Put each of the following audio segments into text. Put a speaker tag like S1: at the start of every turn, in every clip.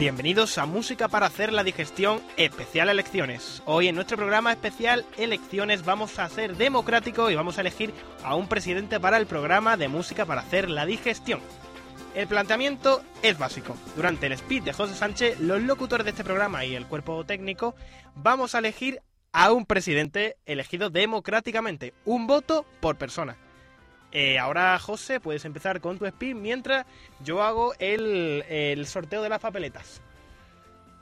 S1: Bienvenidos a Música para hacer la digestión especial elecciones. Hoy en nuestro programa especial elecciones vamos a ser democrático y vamos a elegir a un presidente para el programa de Música para hacer la digestión. El planteamiento es básico. Durante el speed de José Sánchez, los locutores de este programa y el cuerpo técnico vamos a elegir a un presidente elegido democráticamente, un voto por persona. Eh, ahora, José, puedes empezar con tu speed mientras yo hago el, el sorteo de las papeletas.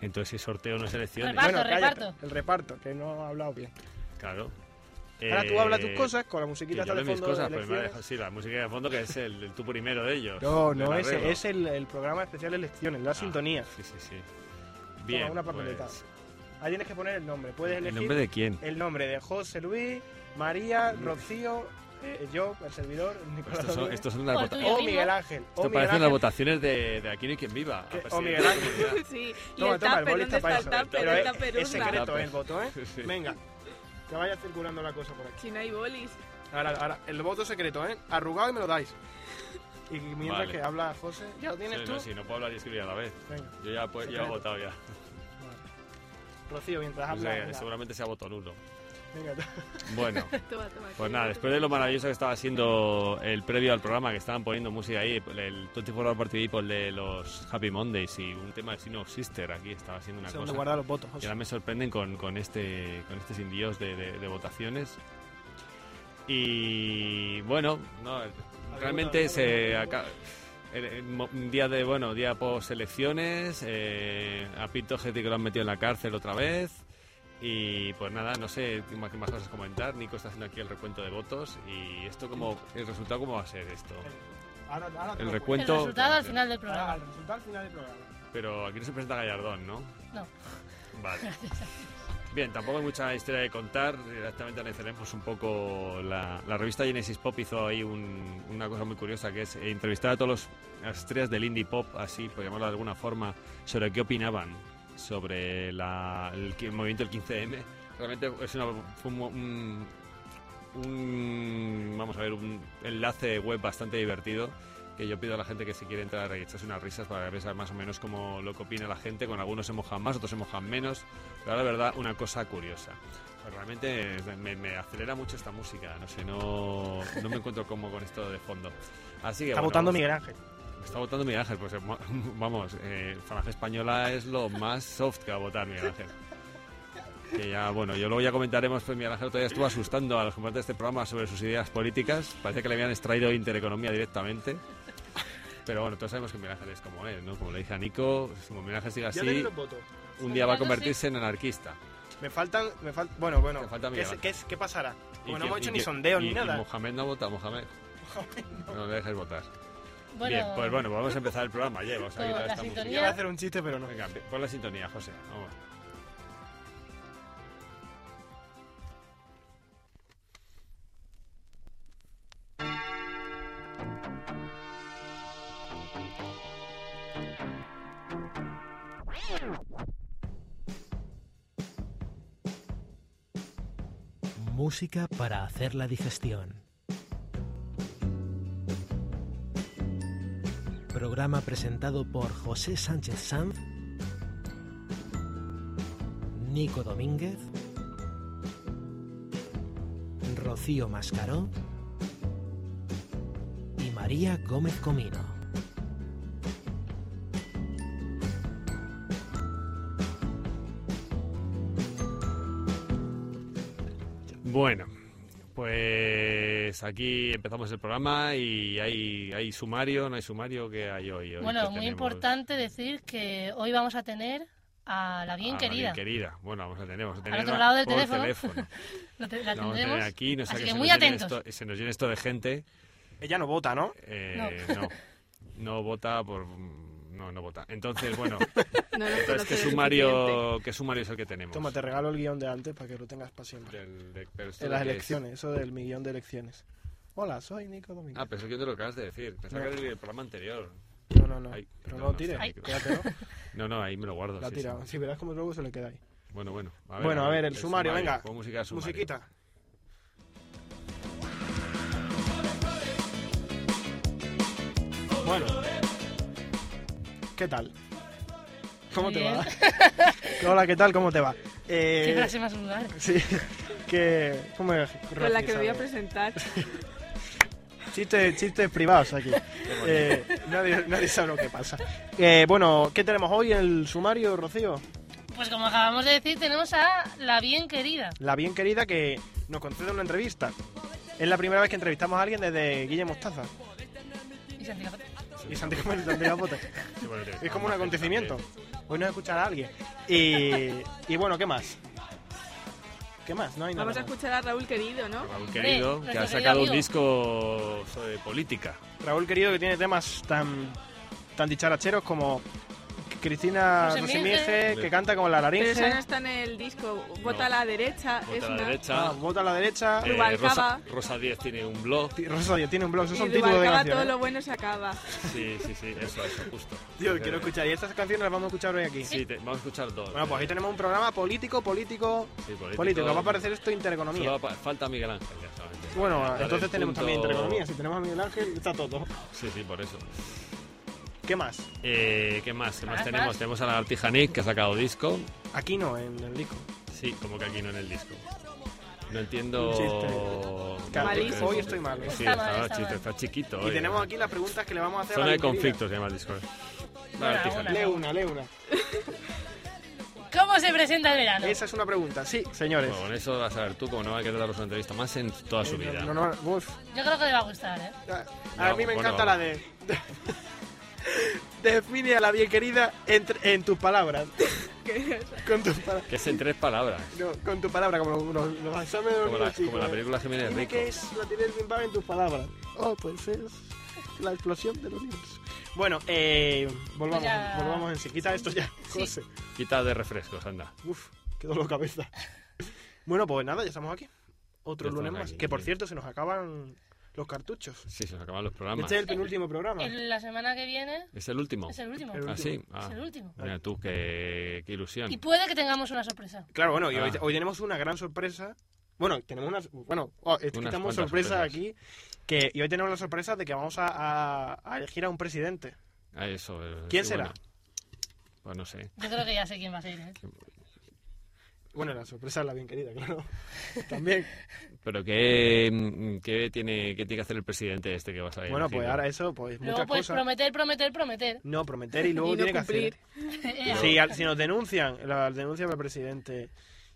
S2: Entonces, si sorteo no es elecciones.
S3: Reparto,
S1: bueno, cállate,
S3: reparto.
S1: el reparto, que no he hablado bien.
S2: Claro.
S1: Ahora tú hablas tus
S2: Eh,
S1: cosas con la musiquita hasta de
S2: hable mis
S1: fondo.
S2: cosas,
S1: de
S2: pues ha dejado- sí, la música de fondo que es el, el tú primero de ellos.
S1: No, no, ese es el, el programa especial elecciones, la
S2: Ah,
S1: sintonía.
S2: Sí, sí, sí. Bien.
S1: una papeleta.
S2: pues,
S1: Ahí tienes que poner el nombre. Puedes
S2: ¿El
S1: elegir
S2: nombre de quién?
S1: el nombre de José Luis, María, Rocío, eh, yo, el servidor, Nicolás
S2: Estos son, estos son las
S3: O
S2: vota-
S3: tuyo
S1: o. Miguel Ángel.
S2: Esto parecen las votaciones de, de Aquí no hay quien viva.
S1: o Miguel Ángel.
S4: Sí, y
S1: Toma,
S4: el
S1: toma, el boli
S4: ¿dónde
S1: está para
S4: el
S1: eso. Pero
S4: El
S1: es, es secreto el voto, ¿eh?
S2: Sí.
S1: Venga, que vaya circulando la cosa por aquí.
S4: Si no hay bolis.
S1: Ahora, ahora, el voto secreto, ¿eh? Arrugado y me lo dais. Y mientras
S2: Vale.
S1: que habla José, ¿ya lo tienes
S2: Sí,
S1: tú?
S2: no, sí, no puedo hablar y escribir a la vez.
S1: Venga,
S2: Yo ya, pues, ya he votado ya.
S1: Rocío, mientras habla. venga,
S2: seguramente sea voto nulo.
S1: venga,
S2: Bueno,
S4: Toma, toma.
S2: pues nada, después de lo maravilloso que estaba siendo el previo al programa, que estaban poniendo música ahí, el 24 Hour Party People de los Happy Mondays y un tema de Sino Sister aquí, estaba haciendo una cosa.
S1: guardar los votos,
S2: Y ahora me sorprenden con, con este con este sin Dios de, de- de votaciones. Y bueno, no, realmente se acaba. Un día de, bueno, día post elecciones, eh, a Pito Getty que lo han metido en la cárcel otra vez. Y pues nada, no sé qué más, cosas comentar. Nico está haciendo aquí el recuento de votos. Y esto, como ¿El resultado cómo va a ser esto?
S1: Ahora- ahora
S2: El recuento-
S1: cuento.
S3: El resultado al final del programa.
S1: el resultado al final del programa.
S2: Pero aquí no se presenta Gallardón, ¿no?
S3: No.
S2: Vale. Bien, tampoco hay mucha historia de contar. Directamente analizaremos un poco la, revista Genesis Pop hizo ahí un- una cosa muy curiosa que es eh, entrevistar a todos los las estrellas del indie pop, así por llamarlo de alguna forma, sobre qué opinaban sobre la- el, movimiento del 15M. Realmente es una, fue un- vamos a ver un enlace web bastante divertido que yo pido a la gente que si quiere entrar y echarse unas risas para ver más o menos cómo lo que opina la gente. Con algunos se mojan más, otros se mojan menos. Pero la verdad, una cosa curiosa. Pues realmente me, me acelera mucho esta música. No sé, no, no me encuentro cómodo con esto de fondo. Así que
S1: Está
S2: bueno,
S1: votando Miguel Ángel.
S2: Está votando Miguel Ángel. Pues eh, mo- vamos, eh, Española es lo más soft que va a votar Miguel Ángel. Que ya, bueno, yo luego ya comentaremos, pues Miguel Ángel todavía estuvo asustando a los componentes de este programa sobre sus ideas políticas. Parece que le habían extraído Intereconomía directamente. Pero bueno, todos sabemos que Miguel Ángel es como él, ¿no? Como le dije a Nico, si Miguel Ángel sigue así, un día va a convertirse en anarquista.
S1: Me faltan, me faltan, bueno, bueno,
S2: falta
S1: ¿qué, qué es- qué pasará?
S2: Y
S1: Como no hemos hecho
S2: y
S1: ni sondeo
S2: y-
S1: ni
S2: y
S1: nada.
S2: Mohamed no vota, Mohamed. No le dejes votar.
S3: Bueno,
S2: Bien, pues bueno, vamos a empezar el programa. Ya, vamos a quitar esta música.
S3: sintonía.
S1: Iba a hacer un chiste, pero no.
S2: Venga, pon la sintonía, José. Vamos.
S5: Música para hacer la digestión. Programa presentado por José Sánchez Sanz, Nico Domínguez, Rocío Mascaró y María Gómez Comino.
S2: Bueno, pues aquí empezamos el programa y hay, hay sumario, no hay sumario, ¿qué hay hoy? Hoy,
S3: bueno,
S2: ¿qué
S3: muy
S2: tenemos?
S3: importante decir que hoy vamos a tener a la bien
S2: Ah,
S3: querida.
S2: bien querida. Bueno, vamos a tener, vamos a tener
S3: otro lado del
S2: por
S3: teléfono. Lo te- la
S2: La vamos a
S3: tendremos.
S2: tener aquí, no
S3: así
S2: que
S3: que muy atentos.
S2: esto- se nos llene esto de gente.
S1: Ella no vota, ¿no?
S2: Eh, no. no, vota por... No, no vota. Entonces, bueno, entonces,
S4: que,
S2: sumario, que sumario es el que tenemos.
S1: Toma, te regalo el guion de antes para que lo tengas para siempre.
S2: De,
S1: las elecciones, eso del mi guion de elecciones. Hola, soy Nico Domínguez.
S2: Ah, pensé que te lo acabas de decir. Pensaba que era el programa anterior.
S1: No, no, no. Pero no, tires,
S2: sé,
S1: quédatelo.
S2: No, no, ahí me lo guardo.
S1: La
S2: sí,
S1: tira. Si verás como luego se le queda ahí.
S2: Bueno, bueno.
S1: Bueno, a ver, el, sumario, venga.
S2: Música.
S1: Musiquita. Bueno. ¿Qué tal? ¿Cómo te va? Hola, ¿qué tal? ¿Cómo te va? Eh,
S3: Qué frase más vulgar.
S1: Sí, que... ¿Cómo es?
S4: Con la que me voy a presentar.
S1: Chistes, chistes privados aquí. Eh, nadie, nadie sabe lo que pasa. Eh, bueno, ¿qué tenemos hoy en el sumario, Rocío?
S3: Pues como acabamos de decir, tenemos a la bien querida.
S1: La bien querida que nos concede una entrevista. Es la primera vez que entrevistamos a alguien desde Guille Mostaza
S3: Y.
S1: y Santiago Santiago Pote.
S2: Sí, bueno, te-
S1: Es como un acontecimiento. Hoy nos escuchará alguien. Y, y bueno, ¿qué más? ¿Qué más? No hay nada.
S4: Vamos a
S1: más.
S4: escuchar a Raúl Querido, ¿no?
S2: Raúl querido, que ha sacado un disco sobre política.
S1: Raúl querido que tiene temas tan tan dicharacheros como Cristina.
S3: Roseminge,
S1: que canta como la
S4: Pero esa no
S1: laringe.
S4: está en el disco. Vota
S2: No.
S4: a la derecha.
S2: Vota
S4: es
S2: a la
S4: una...
S2: derecha.
S1: Ah, vota a la derecha.
S2: Eh. Rosa, Rosa Díez tiene un blog.
S1: Rosa Díaz tiene un blog, esos
S4: Y
S1: son títulos de
S4: Rubalcaba todo
S1: canciones.
S4: lo bueno se acaba.
S2: Sí, sí, sí, eso, eso, justo.
S1: Tío,
S2: Eh,
S1: quiero escuchar. Y estas canciones las vamos a escuchar hoy aquí.
S2: Sí, te- vamos a escuchar dos.
S1: Bueno, pues ahí
S2: Eh,
S1: tenemos un programa político, político,
S2: sí,
S1: político. Va a aparecer esto intereconomía.
S2: Pa- falta Miguel Ángel, ya.
S1: Bueno, entonces tenemos
S2: punto-
S1: también intereconomía. Si tenemos a Miguel Ángel, está todo.
S2: Sí, sí, por eso.
S1: ¿Qué más?
S2: Eh, ¿Qué más? ¿Qué más
S3: Más,
S2: tenemos?
S3: más.
S2: Tenemos a la Artijanic, que ha sacado disco.
S1: Aquí no, en el disco.
S2: Sí, como que aquí no en el disco. No
S1: Un
S2: entiendo...
S4: Malísimo.
S1: Hoy estoy mal. ¿eh?
S2: Sí,
S3: Está
S2: está,
S3: mal, está
S2: chiste,
S3: mal.
S2: está chiquito.
S1: Y
S2: hoy,
S1: tenemos
S2: ¿eh?
S1: aquí las preguntas que le vamos a hacer a
S2: Zona de
S1: bien querida.
S2: conflicto se llama el disco. La
S3: Una,
S2: Artijanic.
S3: una.
S1: Lee una, lee una.
S3: ¿Cómo se presenta el verano?
S1: Esa es una pregunta. Sí, señores.
S2: Bueno, con eso vas a ver tú, como no va a querer daros una entrevista más en toda su vida.
S1: No, no, uf.
S3: Yo creo que le va a gustar, ¿eh?
S1: A, a
S2: No,
S1: mí me
S2: bueno.
S1: encanta la de... Define a la bien querida entre- en tus palabras. con tus palabras.
S2: Que es en tres palabras.
S1: No, con tu palabra, como los, los, los exámenes de los
S2: Como la, como la
S1: ¿eh?
S2: película Jiménez
S1: Dime
S2: Rico.
S1: qué es la tienes bien en tus palabras. Oh, pues es la explosión del universo. Bueno, eh, volvamos,
S3: Ya.
S1: volvamos en sí. Quita esto ya,
S3: Sí.
S1: José.
S2: Quita de refrescos, anda.
S1: Uf, qué dolor de cabeza. bueno, pues nada, ya estamos aquí. Otro
S2: Ya
S1: lunes más.
S2: aquí,
S1: Que por
S2: sí.
S1: cierto, se nos acaban los cartuchos.
S2: Sí, se nos acaban los programas.
S1: Este es el penúltimo programa.
S3: El- la semana que viene
S2: ¿Es el último?
S3: es el último.
S1: El
S2: Ah, sí.
S3: Es
S2: Ah,
S3: el último.
S2: mira tú, qué, qué ilusión.
S3: Y puede que tengamos una sorpresa.
S1: Claro, bueno, y hoy,
S2: Ah.
S1: hoy tenemos una gran sorpresa. Bueno, tenemos una. Bueno, oh, es tenemos sorpresa
S2: sorpresas.
S1: aquí. Que, y hoy tenemos la sorpresa de que vamos a, a- a elegir a un presidente.
S2: Ah, eso. eh,
S1: ¿Quién será?
S2: bueno. Pues no sé.
S3: Yo creo que ya sé quién va a ser, ¿eh?
S1: Bueno, la sorpresa es la bien querida, claro. También.
S2: Pero ¿qué, mm, qué tiene, qué tiene que hacer el presidente este que vas a
S1: bueno, pues ahora eso, pues
S3: Luego
S1: muchas
S3: pues
S1: cosas.
S3: prometer, prometer, prometer.
S1: No, prometer y luego
S4: y no
S1: tiene que
S4: cumplir.
S1: hacer. Si, al- si nos denuncian, la denuncia para el presidente.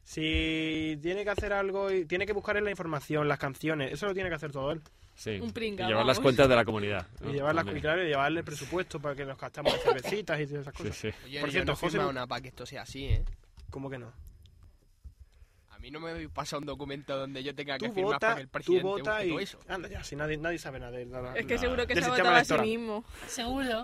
S1: Si tiene que hacer algo, y tiene que buscar en la información, las canciones, eso lo tiene que hacer todo él.
S2: Sí.
S4: Un pringa,
S2: y llevar las cuentas de la comunidad. ¿no?
S1: Y llevar las, y claro, y llevarle el presupuesto para que nos gastamos cervecitas y todas esas
S2: Sí,
S1: cosas.
S2: sí.
S6: Oye,
S1: Por
S6: yo
S1: cierto,
S6: no
S1: José-
S6: nada para que esto sea así, ¿eh?
S1: ¿Cómo que no?
S6: A mí no me pasado un documento donde yo tenga que
S1: Tú
S6: firmar para
S1: vota,
S6: que el
S1: tú
S6: presidente
S1: vota
S6: busque
S1: y...
S6: eso.
S1: Anda ya, si nadie, nadie sabe nada de nada.
S4: Es que seguro que se ha votado a sí mismo.
S3: Seguro.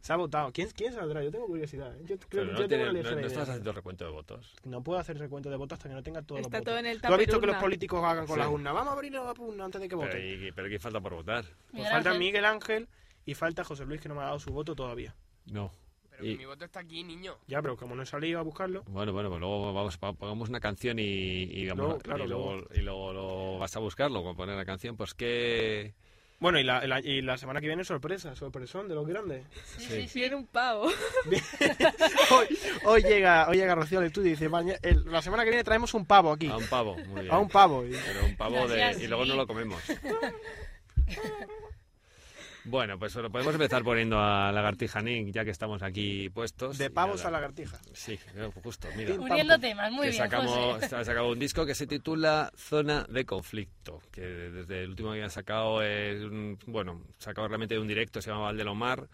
S1: Se ha votado. ¿Quién, quién saldrá? Yo tengo curiosidad. ¿eh? Yo, creo,
S2: Pero
S1: yo
S2: no,
S1: tengo
S2: tiene-
S1: una
S2: no- no estás haciendo recuento de votos.
S1: No puedo hacer recuento de votos hasta que no tenga todos
S4: Está
S1: los
S4: todo
S1: votos.
S4: en el
S1: ¿Tú has visto que los políticos hagan con
S2: Sí.
S1: las urnas? Vamos a abrir la urna antes de que
S2: Pero,
S1: voten.
S2: ¿y- pero ¿quién falta por votar?
S1: Pues
S3: Miguel
S1: falta
S3: Ángel.
S1: Miguel Ángel y falta José Luis que no me ha dado su voto todavía.
S2: No.
S6: Pero
S2: Y-
S6: mi voto está aquí, niño.
S1: Ya, pero como no he salido a buscarlo,
S2: Bueno, bueno, pues luego vamos, pongamos una canción y, y, vamos
S1: Luego,
S2: a-
S1: claro,
S2: y luego, y luego lo vas a buscarlo, con poner la canción, pues que...
S1: Bueno, y la, la- y la semana que viene sorpresa, sorpresón de los grandes.
S3: Sí,
S2: Sí.
S3: sí.
S4: Viene un pavo.
S1: hoy, hoy llega hoy llega Rocío al estudio y dice, "Maña- el- la semana que viene traemos un pavo aquí.
S2: A un pavo, muy bien.
S1: A un pavo. Y-
S2: Pero un pavo de... Y luego no lo comemos. Bueno, pues bueno, podemos empezar poniendo a Lagartija Nick, ya que estamos aquí puestos.
S1: de pavos
S2: nada.
S1: a lagartija.
S2: Sí, eh, justo, mira.
S3: Uniendo temas, muy
S2: que
S3: bien,
S2: sacamos,
S3: José.
S2: ha sacado un disco que se titula Zona de Conflicto, que desde el último que han sacado es un, bueno, sacado realmente de un directo, se llama Valdelomar,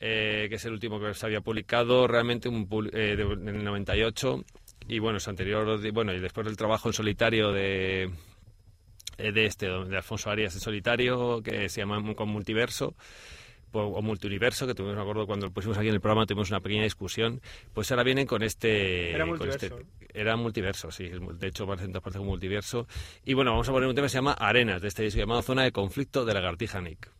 S2: eh, que es el último que se había publicado, realmente un, eh, de- en el 98, y bueno, su anterior, bueno, y después del trabajo en solitario de de este, de Alfonso Arias en solitario, que se llama Con Multiverso, po- o multiuniverso, que tuvimos, me acuerdo cuando lo pusimos aquí en el programa, tuvimos una pequeña discusión, pues ahora vienen con este...
S1: Era
S2: con
S1: multiverso.
S2: este- era multiverso, sí, de hecho parece partes un multiverso. Y bueno, vamos a poner un tema que se llama Arenas, de este disco llamado Zona de Conflicto de Lagartija Nick.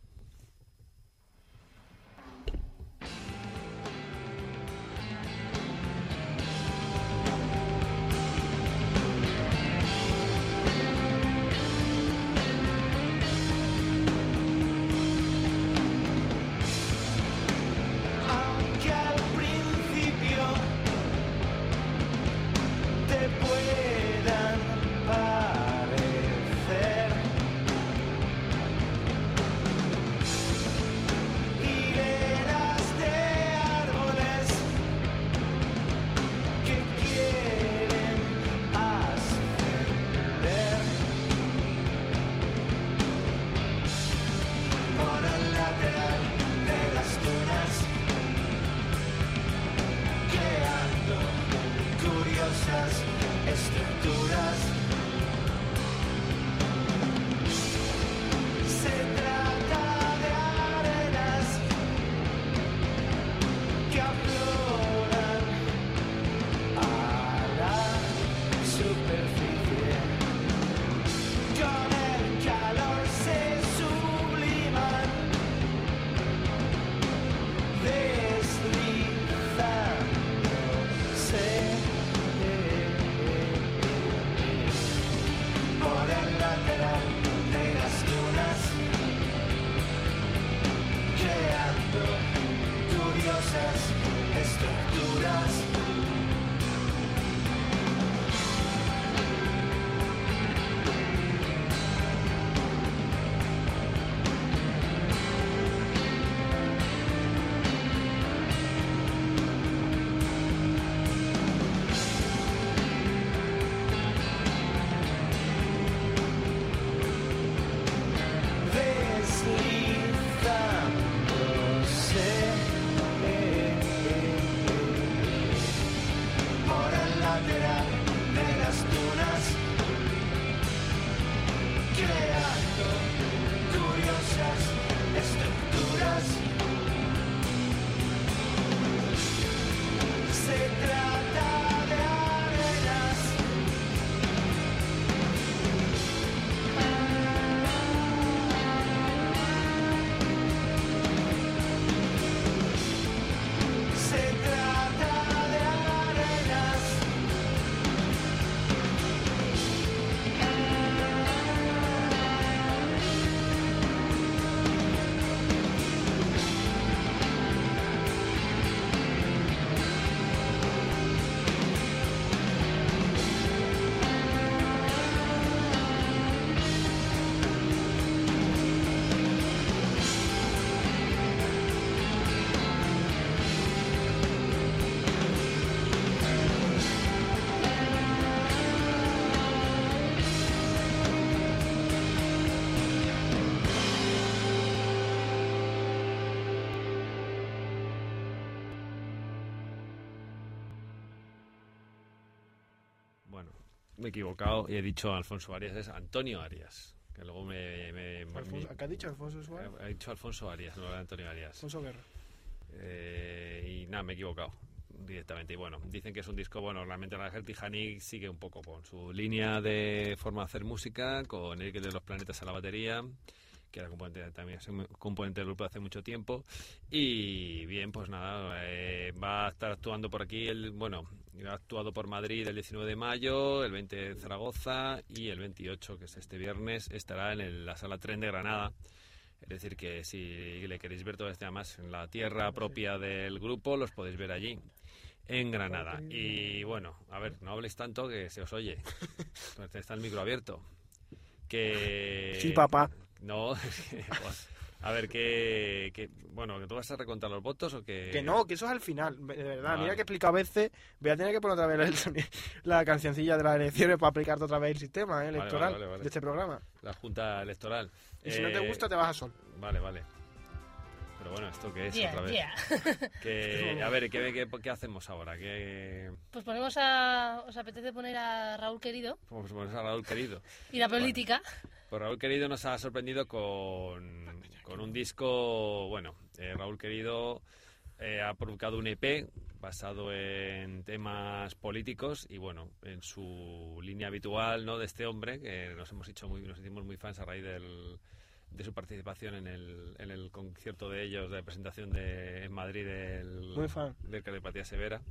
S2: Me he equivocado y he dicho Alfonso Arias, es Antonio Arias. Que luego me. me- me-
S1: Alfonso, ¿Qué has dicho, Alfonso Suárez?
S2: he dicho Alfonso Arias, no era Antonio Arias.
S1: Alfonso Guerra.
S2: Eh, y nada, me he equivocado directamente. Y bueno, dicen que es un disco, bueno, realmente Ángel Tijani sigue un poco con su línea de forma de hacer música, con Eric de los Planetas a la batería, que era componente, también es un componente del grupo de hace mucho tiempo. Y bien, pues nada, eh, va a estar actuando por aquí, el, bueno, ha actuado por Madrid el 19 de mayo, el 20 en Zaragoza y el 28, que es este viernes, estará en el- la sala Tren de Granada. Es decir, que si le queréis ver todo este además en la tierra propia del grupo, los podéis ver allí, en Granada. Y bueno, a ver, no habléis tanto que se os oye. Está el micro abierto. Que...
S1: Sí, papá.
S2: No, pues, a ver, que, que- Bueno, ¿que tú vas a recontar los votos o que...?
S1: Que no, que eso es al final. De verdad, mira que he explicado a veces. Voy a tener que poner otra vez el la cancioncilla de las elecciones para aplicarte otra vez el sistema eh,
S2: Vale,
S1: electoral
S2: vale, vale.
S1: de este programa.
S2: La Junta Electoral.
S1: Y si no te
S2: Eh,
S1: gusta, te vas a sol.
S2: Vale, vale. Pero bueno, ¿esto qué es
S3: Yeah,
S2: otra vez?
S3: yeah.
S2: Que, a ver, ¿qué, qué, qué hacemos ahora? ¿Qué,
S3: Pues ponemos a... ¿Os apetece poner a Raúl Querido?
S2: Pues ponemos a Raúl Querido.
S3: Y la política.
S2: Pues Raúl Querido nos ha sorprendido con, con un disco, bueno, eh, Raúl Querido eh, ha publicado un EP basado en temas políticos y bueno, en su línea habitual, ¿no? De este hombre que nos hemos hecho muy, nos hicimos muy fans a raíz del, de su participación en el, en el concierto de ellos de presentación de, en Madrid del,
S1: Muy fan.
S2: del Cardiopatía Severa.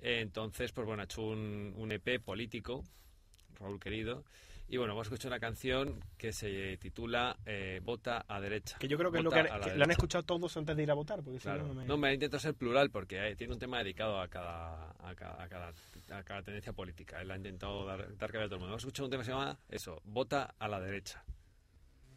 S2: Entonces, pues bueno, ha hecho un, un EP político, Raúl Querido. Y bueno, hemos escuchado una canción que se titula eh, Vota a derecha.
S1: Que yo creo que es lo que,
S2: a la
S1: que lo han
S2: derecha.
S1: escuchado todos antes de ir a votar. Porque si
S2: Claro.
S1: no, no me-
S2: No, me intento ser plural porque eh, tiene un tema dedicado a cada, a cada, a cada, a cada tendencia política. Él ha intentado dar, dar cabida a todo el mundo. Hemos escuchado un tema que se llama eso, Vota a la derecha.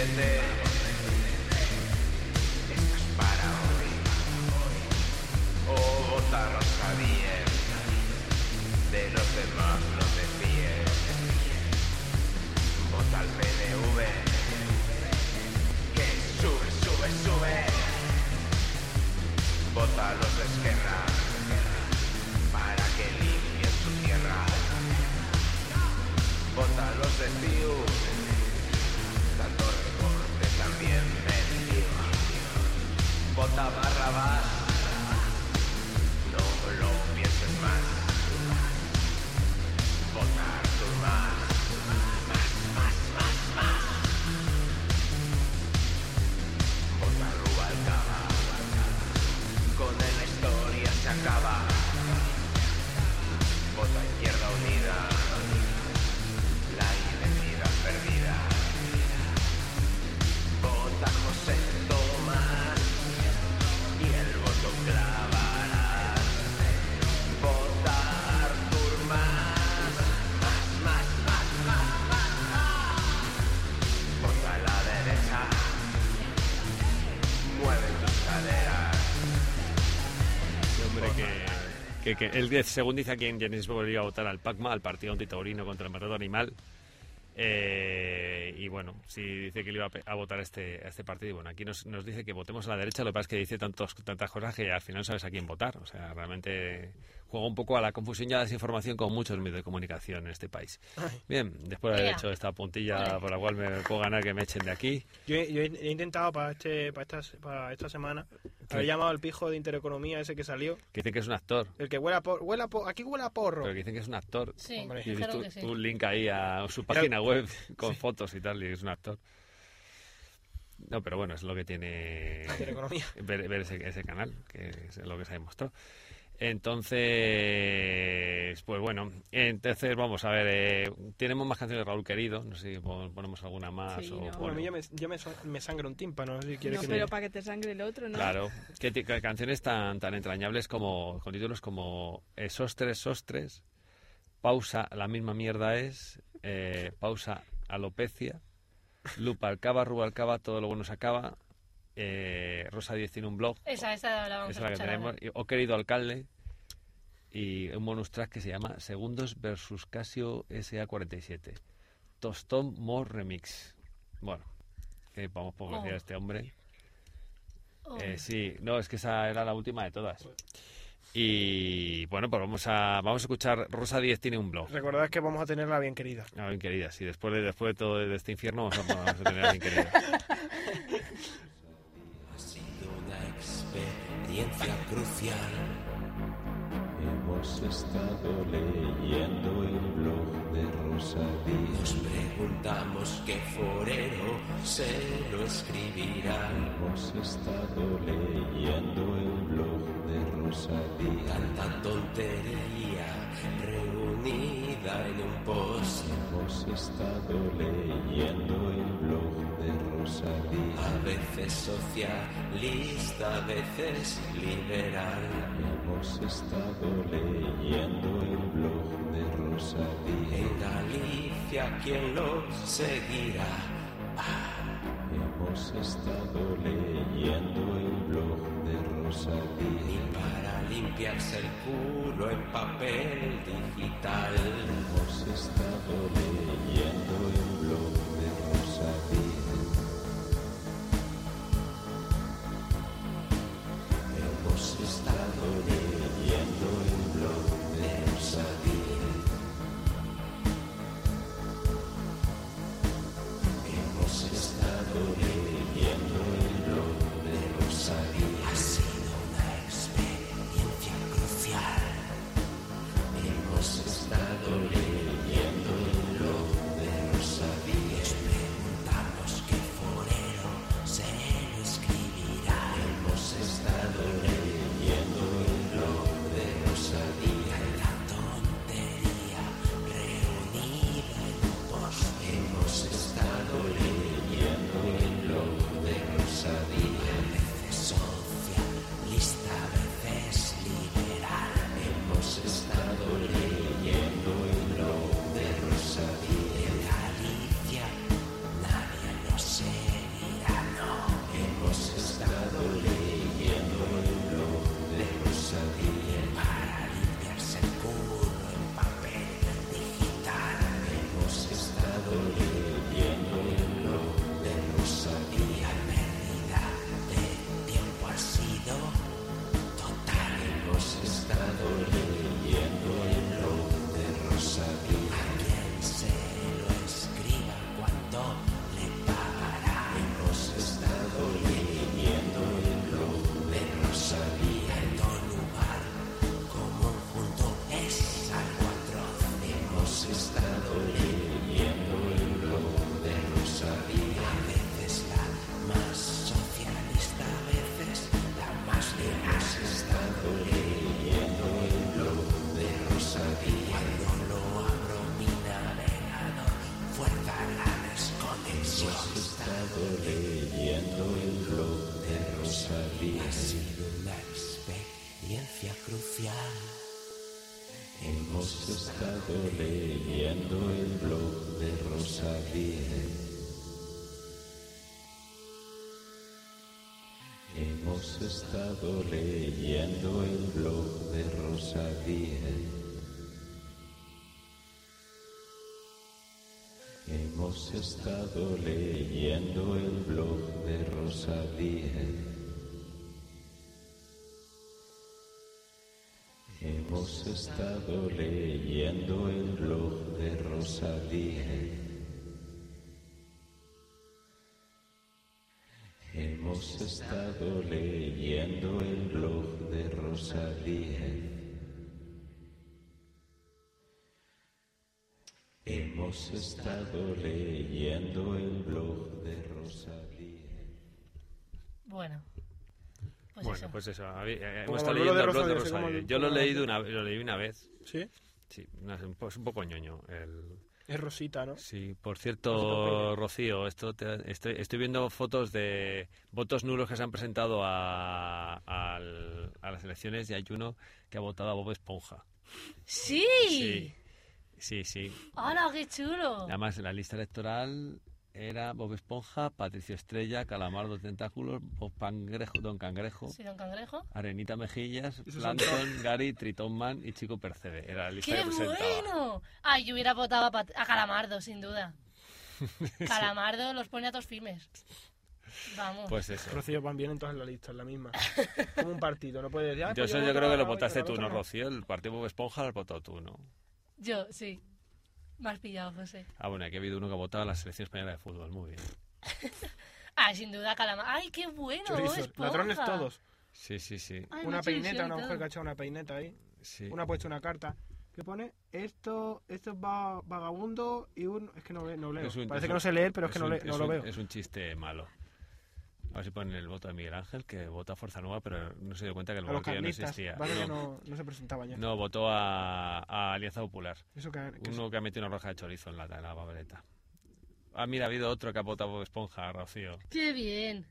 S7: Decídete. Esto que,
S2: dice- según dice aquí en Genesis volvería a votar al PACMA, al Partido Antitaurino contra el Maltrato Animal. Eh, y bueno, sí dice que le iba a, a votar a este, a este partido. Y bueno, aquí nos, nos dice que votemos a la derecha, lo que pasa es que dice tantos, tantas cosas que al final sabes a quién votar. O sea, realmente juega un poco a la confusión y a la desinformación con muchos medios de comunicación en este país. Bien, después de haber hecho esta puntilla por la cual me puedo ganar que me echen de aquí,
S1: Yo, he- yo he he intentado para este para esta, para esta semana haber llamado al pijo de Intereconomía ese que salió.
S2: que dicen que es un actor.
S1: El que huele a porro. Huele a po- aquí huele a porro.
S2: Pero que dicen que es un actor.
S3: Sí,
S1: Hombre.
S2: Y visto
S3: que sí.
S2: un link ahí a su página web con fotos y tal, y es un actor. No, pero bueno, es lo que tiene
S1: Intereconomía.
S2: ver, ver ese, ese canal, que es lo que se ha demostrado. Entonces, pues bueno, entonces vamos a ver, eh, tenemos más canciones de Raúl Querido, no sé si pon- ponemos alguna más
S4: Sí,
S2: o
S4: no.
S1: Bueno, a mí ya me, ya me, me sangra un tímpano, no sé si quieres
S4: No,
S1: que
S4: pero
S1: te-
S4: para que te sangre el otro, ¿no?
S2: Claro, que, canciones tan, tan entrañables como, con títulos como eh, Sostres, Sostres, Pausa, la misma mierda es, eh, Pausa, Alopecia, Lupa Alcaba, Rubalcaba, todo lo bueno se acaba, eh, Rosa 10 tiene un blog,
S3: Esa, esa la vamos
S2: esa es la
S3: a
S2: que
S3: escuchar
S2: tenemos, O querido alcalde, y un bonus track que se llama Segundos versus Casio SA47, Tostón More Remix. Bueno, que vamos por decir
S3: Oh.
S2: a este hombre.
S3: Oh,
S2: Eh, sí, no, es que esa era la última de todas. Y bueno, pues vamos a, vamos a escuchar Rosa 10 tiene un blog.
S1: Recordad que vamos a tenerla bien querida.
S2: Ah, bien querida, sí, después de, después de todo de este infierno vamos a, vamos a tener a bien querida.
S8: Experiencia crucial.
S9: Hemos estado leyendo el blog de Rosa
S8: Nos preguntamos qué forero se lo escribirá.
S9: Hemos estado leyendo el blog de Rosa Díaz.
S8: Tanta tontería reunida en un post.
S9: Hemos estado leyendo el blog
S8: A veces socialista, a veces liberal.
S9: Hemos estado leyendo el blog de Rosa Díaz.
S8: En Galicia, ¿quién lo seguirá?
S9: Hemos estado leyendo el blog de Rosa
S8: Ni
S9: Díaz.
S8: para limpiarse el culo en papel digital.
S9: Hemos estado leyendo el blog de Rosa
S8: estado leyendo el blog de Rosa. Hemos estado leyendo el blog de Rosa. Hemos estado leyendo el blog de Rosa. Hemos estado leyendo el blog de Rosa Díaz.
S3: Bueno, Pues
S2: bueno,
S3: eso.
S2: pues eso. eh,
S1: Como
S2: hemos estado leyendo
S1: de
S2: el blog de
S1: el-
S2: Yo lo he leído una, lo leí una vez.
S1: ¿Sí?
S2: Sí, es un poco ñoño. El...
S1: Es Rosita, ¿no?
S2: Sí, por cierto. Rocío, esto te- estoy, estoy viendo fotos de votos nulos que se han presentado a, a las elecciones y hay uno que ha votado a Bob Esponja.
S3: ¡Sí!
S2: Sí, sí, sí.
S3: ¡Hola, qué chulo!
S2: Además, en la lista electoral era Bob Esponja, Patricio Estrella, Calamardo Tentáculos, Bob Cangrejo, Don Cangrejo,
S3: ¿Sí, don Cangrejo?
S2: Arenita Mejillas, Plankton, Gary, Tritón Man y Chico Percebe. Era la lista
S3: ¡Qué
S2: que
S3: bueno! Ay, yo hubiera votado a, Pat- a Calamardo, sin duda. Calamardo los pone a todos firmes. Vamos.
S2: Pues eso.
S1: Rocío van bien entonces en la lista, es la misma. Como un partido, no puedes decir... "Ah,
S2: Yo,
S1: pues
S2: eso yo
S1: voto
S2: creo que lo votaste tú, ¿no, Rocío? El partido Bob Esponja lo has votado tú, ¿no?
S3: Yo, sí. Me has pillado, José.
S2: Ah, bueno, aquí ha habido uno que ha votado a la selección española de fútbol. Muy bien.
S3: Ah, sin duda, Calamardo. ¡Ay, qué bueno!
S1: Chorizos, ladrones todos.
S2: Sí, sí, sí.
S3: Ay,
S1: una peineta, una mujer que ha echado una peineta ahí.
S2: sí.
S1: Una ha puesto una carta que pone esto esto es va- vagabundo y un es que no, no leo.
S2: Es un-
S1: Parece
S2: es
S1: que
S2: un-
S1: no sé leer, pero es, que no,
S2: un-
S1: le- no
S2: es
S1: lo
S2: un-
S1: veo.
S2: Es un chiste malo. A ver si ponen el voto de Miguel Ángel, que vota a Fuerza Nueva, pero no se dio cuenta que el voto ya no existía.
S1: vale que
S2: no,
S1: no, no se presentaban ya.
S2: no, votó a, a Alianza Popular.
S1: Eso que, que
S2: Uno que ha metido una roja de chorizo en la, en la papeleta. Ah, mira, ha habido otro que ha votado a Bob Esponja, Rocío.
S3: ¡Qué bien!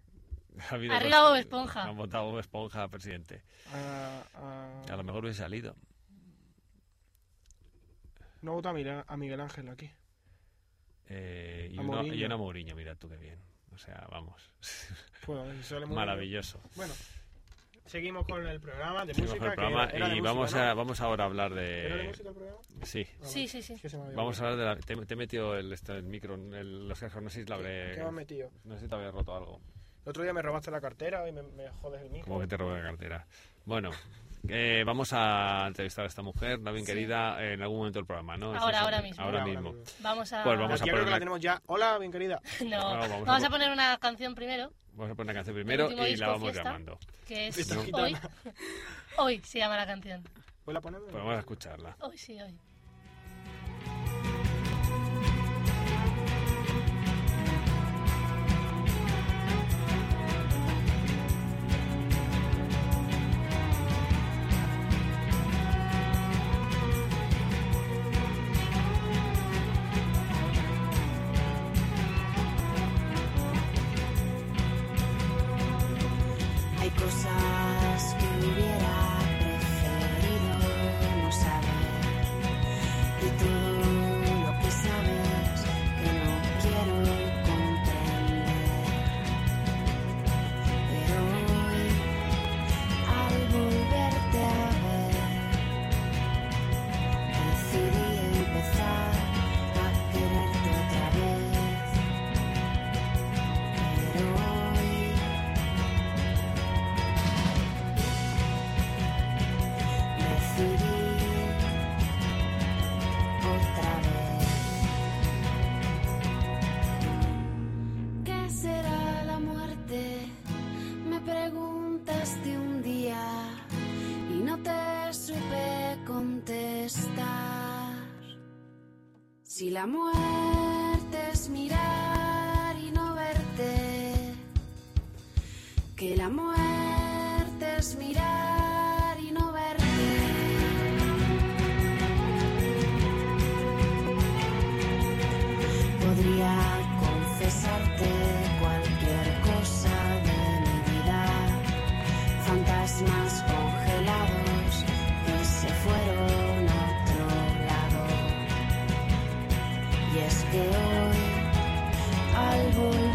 S2: Ha habido
S3: Arriba Bob Esponja.
S2: Han votado a Bob Esponja, presidente.
S1: a, a-
S2: A lo mejor hubiese salido.
S1: no vota a, Mira- a Miguel Ángel aquí.
S2: Eh, y,
S1: A
S2: uno, y Mourinho, mira tú qué bien. O sea, vamos. Maravilloso.
S1: bien. Bueno, seguimos con el programa de
S2: Seguimos
S1: música.
S2: con el programa
S1: que era- era de
S2: y
S1: música,
S2: vamos,
S1: ¿no?
S2: a, vamos ahora a hablar
S1: ¿Era de
S2: de...
S1: música el programa?
S2: Sí,
S1: Ah,
S3: Sí, sí, sí.
S2: Vamos a hablar de la... Te, te he metido el, el micro, el, los cascos, no sé si te lo habré...
S1: ¿Qué me has metido?
S2: No sé si te había roto algo.
S1: El otro día me robaste la cartera y me, me jodes el micro.
S2: Como que te robé la cartera. Bueno, eh, vamos a entrevistar a esta mujer, la bien
S3: Sí.
S2: querida, en algún momento del programa, ¿no?
S3: Ahora, ahora mismo.
S2: Ahora
S1: Ahora
S2: mismo.
S1: mismo.
S3: Vamos a...
S2: Pues vamos a
S1: creo
S2: poner
S1: que la
S2: una-
S1: tenemos ya. Hola, bien querida.
S3: No,
S2: vamos a
S3: vamos a
S2: pon-
S3: poner una canción primero,
S2: Vamos a poner una canción primero y la vamos
S3: Fiesta.
S2: llamando.
S3: que es hoy. Hoy se llama la canción.
S1: Pues la ponemos.
S2: Pues vamos a escucharla.
S3: Hoy sí, hoy.
S10: La muerte es mirar y no verte, que la muerte es mirar Y es que hoy, al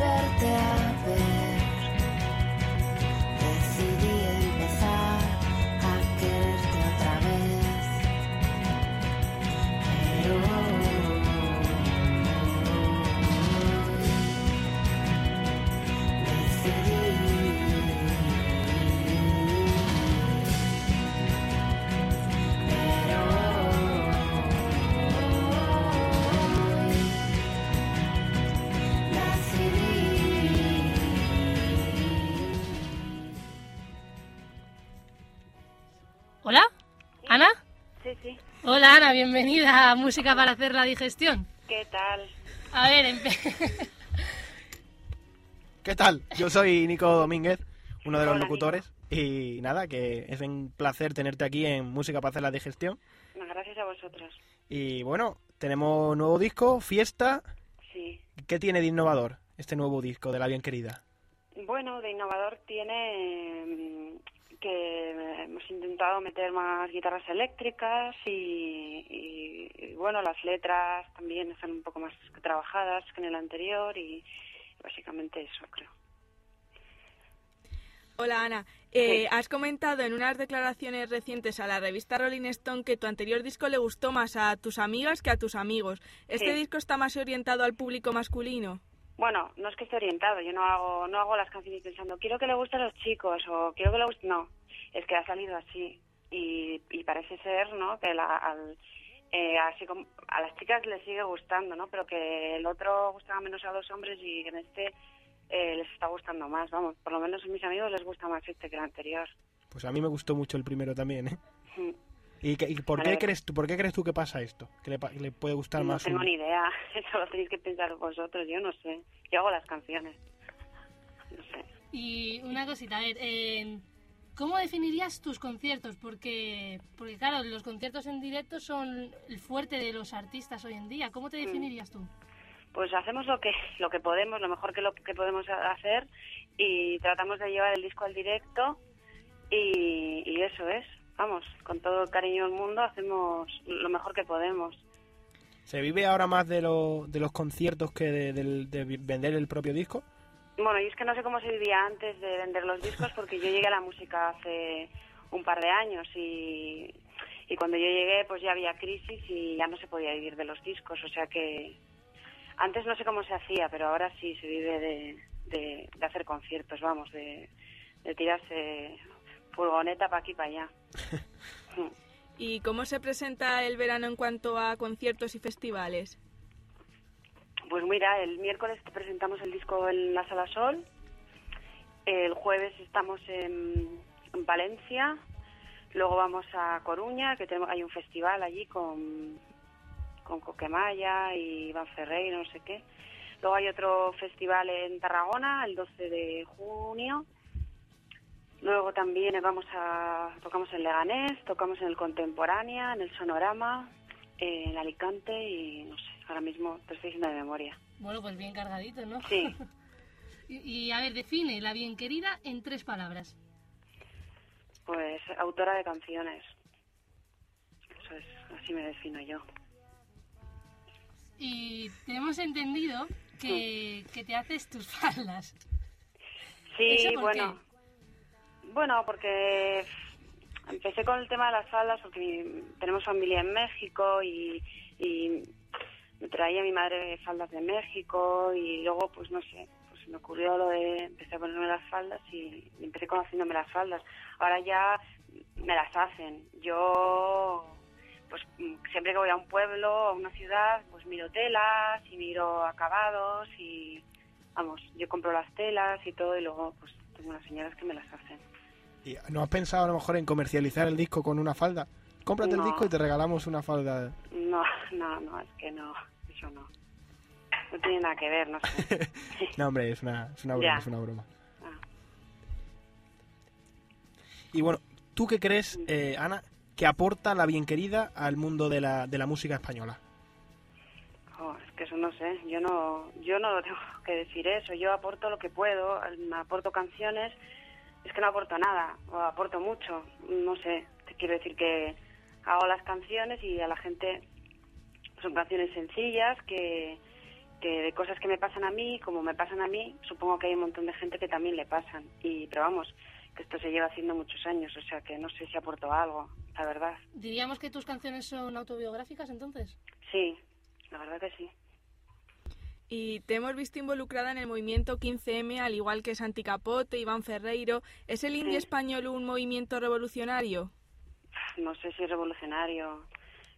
S3: Hola, Ana, bienvenida a Música para hacer la digestión.
S11: ¿Qué tal?
S3: A ver, empe-
S1: ¿Qué tal? Yo soy Nico Domínguez, uno de los
S11: Hola,
S1: locutores. Y nada, que es un placer tenerte aquí en Música para hacer la digestión.
S11: Gracias a vosotros.
S1: Y bueno, tenemos nuevo disco, Fiesta.
S11: Sí.
S1: ¿Qué tiene de innovador este nuevo disco de La Bien Querida?
S11: Bueno, de innovador tiene que hemos intentado meter más guitarras eléctricas y, y- y, bueno, las letras también están un poco más trabajadas que en el anterior y básicamente eso, creo.
S4: Hola Ana, Eh, has comentado en unas declaraciones recientes a la revista Rolling Stone que tu anterior disco le gustó más a tus amigas que a tus amigos. ¿Este
S11: Sí.
S4: disco está más orientado al público masculino?
S11: Bueno, no es que esté orientado, yo no hago no hago las canciones pensando quiero que le guste a los chicos o quiero que le guste, no, es que ha salido así y, y parece ser, ¿no? Que la, al, eh, así como a las chicas les sigue gustando, ¿no? Pero que el otro gustaba menos a los hombres y en este eh, les está gustando más, vamos, por lo menos a mis amigos les gusta más este que el anterior.
S1: Pues a mí me gustó mucho el primero también, ¿eh?
S11: Mm,
S1: ¿Y, y por, qué crees tú, por qué crees tú que pasa esto? ¿Que le, puede gustar
S11: No
S1: más
S11: tengo
S1: un-
S11: ni idea, eso lo tenéis que pensar vosotros, yo no sé, yo hago las canciones, no sé.
S3: Y una cosita, a ver, eh, ¿cómo definirías tus conciertos? Porque, porque claro, los conciertos en directo son el fuerte de los artistas hoy en día. ¿Cómo te definirías tú?
S11: Pues hacemos lo que lo que podemos, lo mejor que lo que podemos hacer y tratamos de llevar el disco al directo y, y eso es, vamos, con todo el cariño del mundo hacemos lo mejor que podemos.
S1: ¿Se vive ahora más de, lo- de los conciertos que de, vender el propio disco?
S11: Bueno, y es que no sé cómo se vivía antes de vender los discos porque yo llegué a la música hace un par de años y, y cuando yo llegué pues ya había crisis y ya no se podía vivir de los discos, o sea que antes no sé cómo se hacía, pero ahora sí se vive de, de, de hacer conciertos, vamos, de, de tirarse furgoneta para aquí y para allá.
S4: ¿Y cómo se presenta el verano en cuanto a conciertos y festivales?
S11: Pues mira, el miércoles presentamos el disco en la Sala Sol, el jueves estamos en, en Valencia, luego vamos a Coruña, que tenemos, hay un festival allí con, con Coquemaya y Iván Ferreiro, no sé qué. Luego hay otro festival en Tarragona, el 12 de junio. Luego también vamos a tocamos en Leganés, tocamos en el Contemporánea, en el Sonorama, eh, en Alicante y no sé, ahora mismo te estoy diciendo de memoria.
S3: Bueno, pues bien cargadito, ¿no?
S11: Sí.
S3: y, y, a ver, define la bien querida en tres palabras.
S11: Pues autora de canciones. Eso es, así me defino yo.
S3: Y tenemos entendido que, que te haces tus faldas.
S11: Sí,
S3: ¿Eso por
S11: bueno. Porque empecé con el tema de las faldas porque tenemos familia en México y, y me traía mi madre faldas de México y luego, pues no sé, pues me ocurrió lo de empecé a ponerme las faldas y, empecé conociéndome las faldas. Ahora ya me las hacen. Yo, pues siempre que voy a un pueblo, a una ciudad, pues miro telas y miro acabados y, vamos, yo compro las telas y todo y luego pues tengo unas señoras que me las hacen.
S1: ¿Y ¿No has pensado a lo mejor en comercializar el disco con una falda? Cómprate
S11: No.
S1: el disco y te regalamos una falda.
S11: No, no, no, es que no, eso no. No tiene nada que ver, no sé.
S1: No, hombre, es una, es una broma,
S11: Ya.
S1: es una broma.
S11: Ah.
S1: Y bueno, ¿tú qué crees, eh, Ana, que aporta la bien querida al mundo de la, de la música española?
S11: Oh, es que eso no sé, yo no, yo no tengo que decir eso, yo aporto lo que puedo, me aporto canciones, es que no aporto nada, o aporto mucho, no sé, te quiero decir que hago las canciones y a la gente son canciones sencillas que, que de cosas que me pasan a mí, como me pasan a mí, supongo que hay un montón de gente que también le pasan, y pero vamos, que esto se lleva haciendo muchos años, o sea que no sé si aporto algo, la verdad.
S3: ¿Diríamos que tus canciones son autobiográficas entonces?
S11: Sí, la verdad que sí.
S4: Y te hemos visto involucrada en el movimiento 15M, al igual que Santi Capote, Iván Ferreiro. ¿Es el indie
S11: Sí.
S4: español un movimiento revolucionario?
S11: no sé si es revolucionario.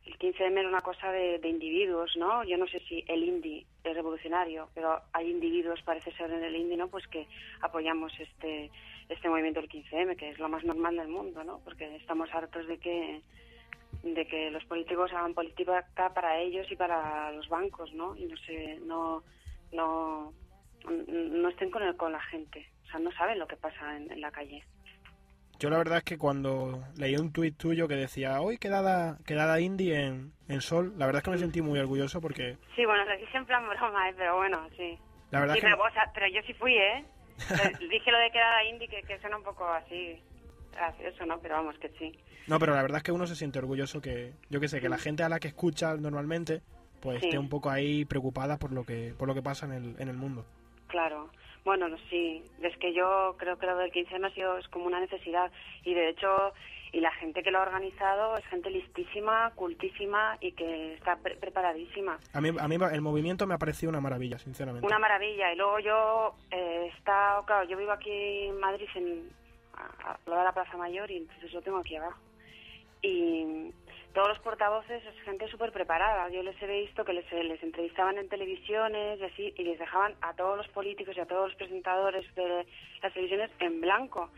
S11: El 15M era una cosa de, de individuos, ¿no? Yo no sé si el indie es revolucionario, pero hay individuos, parece ser en el indie, ¿no? Pues que apoyamos este este movimiento del 15M, que es lo más normal del mundo, ¿no? Porque estamos hartos de que de que los políticos hagan política para ellos y para los bancos, ¿no? Y no sé, no no no estén con el, con la gente, o sea, no saben lo que pasa en, en la calle.
S1: Yo la verdad es que cuando leí un tuit tuyo que decía hoy quedada, quedada indie en, en Sol, la verdad es que me sentí muy orgulloso porque
S11: Sí, bueno, lo dije en plan broma, ¿eh? pero bueno, sí.
S1: la verdad
S11: Sí,
S1: es que
S11: pero, o sea, pero yo sí fui, ¿eh? Eh, dije lo de quedada indie, que, que suena un poco así gracioso, ¿no? Pero vamos, que sí.
S1: no, pero la verdad es que uno se siente orgulloso que yo que sé que la gente a la que escucha normalmente pues
S11: Sí.
S1: esté un poco ahí preocupada por lo que por lo que pasa en el, en el mundo.
S11: Claro. Bueno, no, sí. Es que yo creo que lo del 15 ha sido es como una necesidad. Y de hecho, y la gente que lo ha organizado es gente listísima, cultísima y que está pre- preparadísima.
S1: A mí, a mí el movimiento me ha parecido una maravilla, sinceramente.
S11: Una maravilla. Y luego yo eh, está, claro, yo vivo aquí en Madrid, en, a, a la Plaza Mayor, y entonces lo tengo aquí abajo. Y todos los portavoces es gente súper preparada. Yo les he visto que les, les entrevistaban en televisiones y así, y les dejaban a todos los políticos y a todos los presentadores de las televisiones en blanco,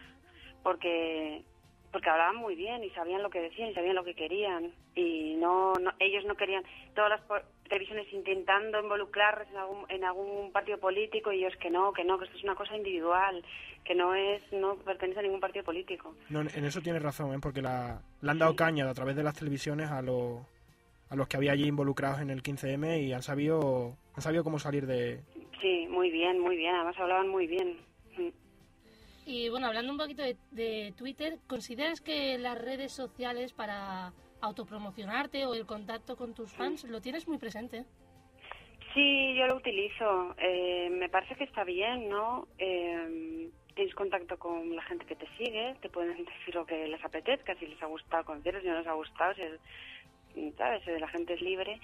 S11: porque porque hablaban muy bien y sabían lo que decían y sabían lo que querían. Y no, no ellos no querían todas las televisiones intentando involucrarse en algún, en algún partido político y ellos que no que no que esto es una cosa individual que no es no pertenece a ningún partido político.
S1: No, en eso tienes razón, ¿eh? porque la, le han dado caña a través de las televisiones a, los a los que había allí involucrados en el 15M y han sabido, han sabido cómo salir de...
S11: sí muy bien muy bien. Además hablaban muy bien. Mm.
S3: Y bueno, hablando un poquito de, Twitter, ¿consideras que las redes sociales para autopromocionarte o el contacto con tus fans lo tienes muy presente?
S11: Sí, yo lo utilizo. Eh, me parece que está bien, ¿no? Eh, tienes contacto con la gente que te sigue, te pueden decir lo que les apetezca, si les ha gustado el concierto, si no les ha gustado, si es- ¿sabes? La gente es libre.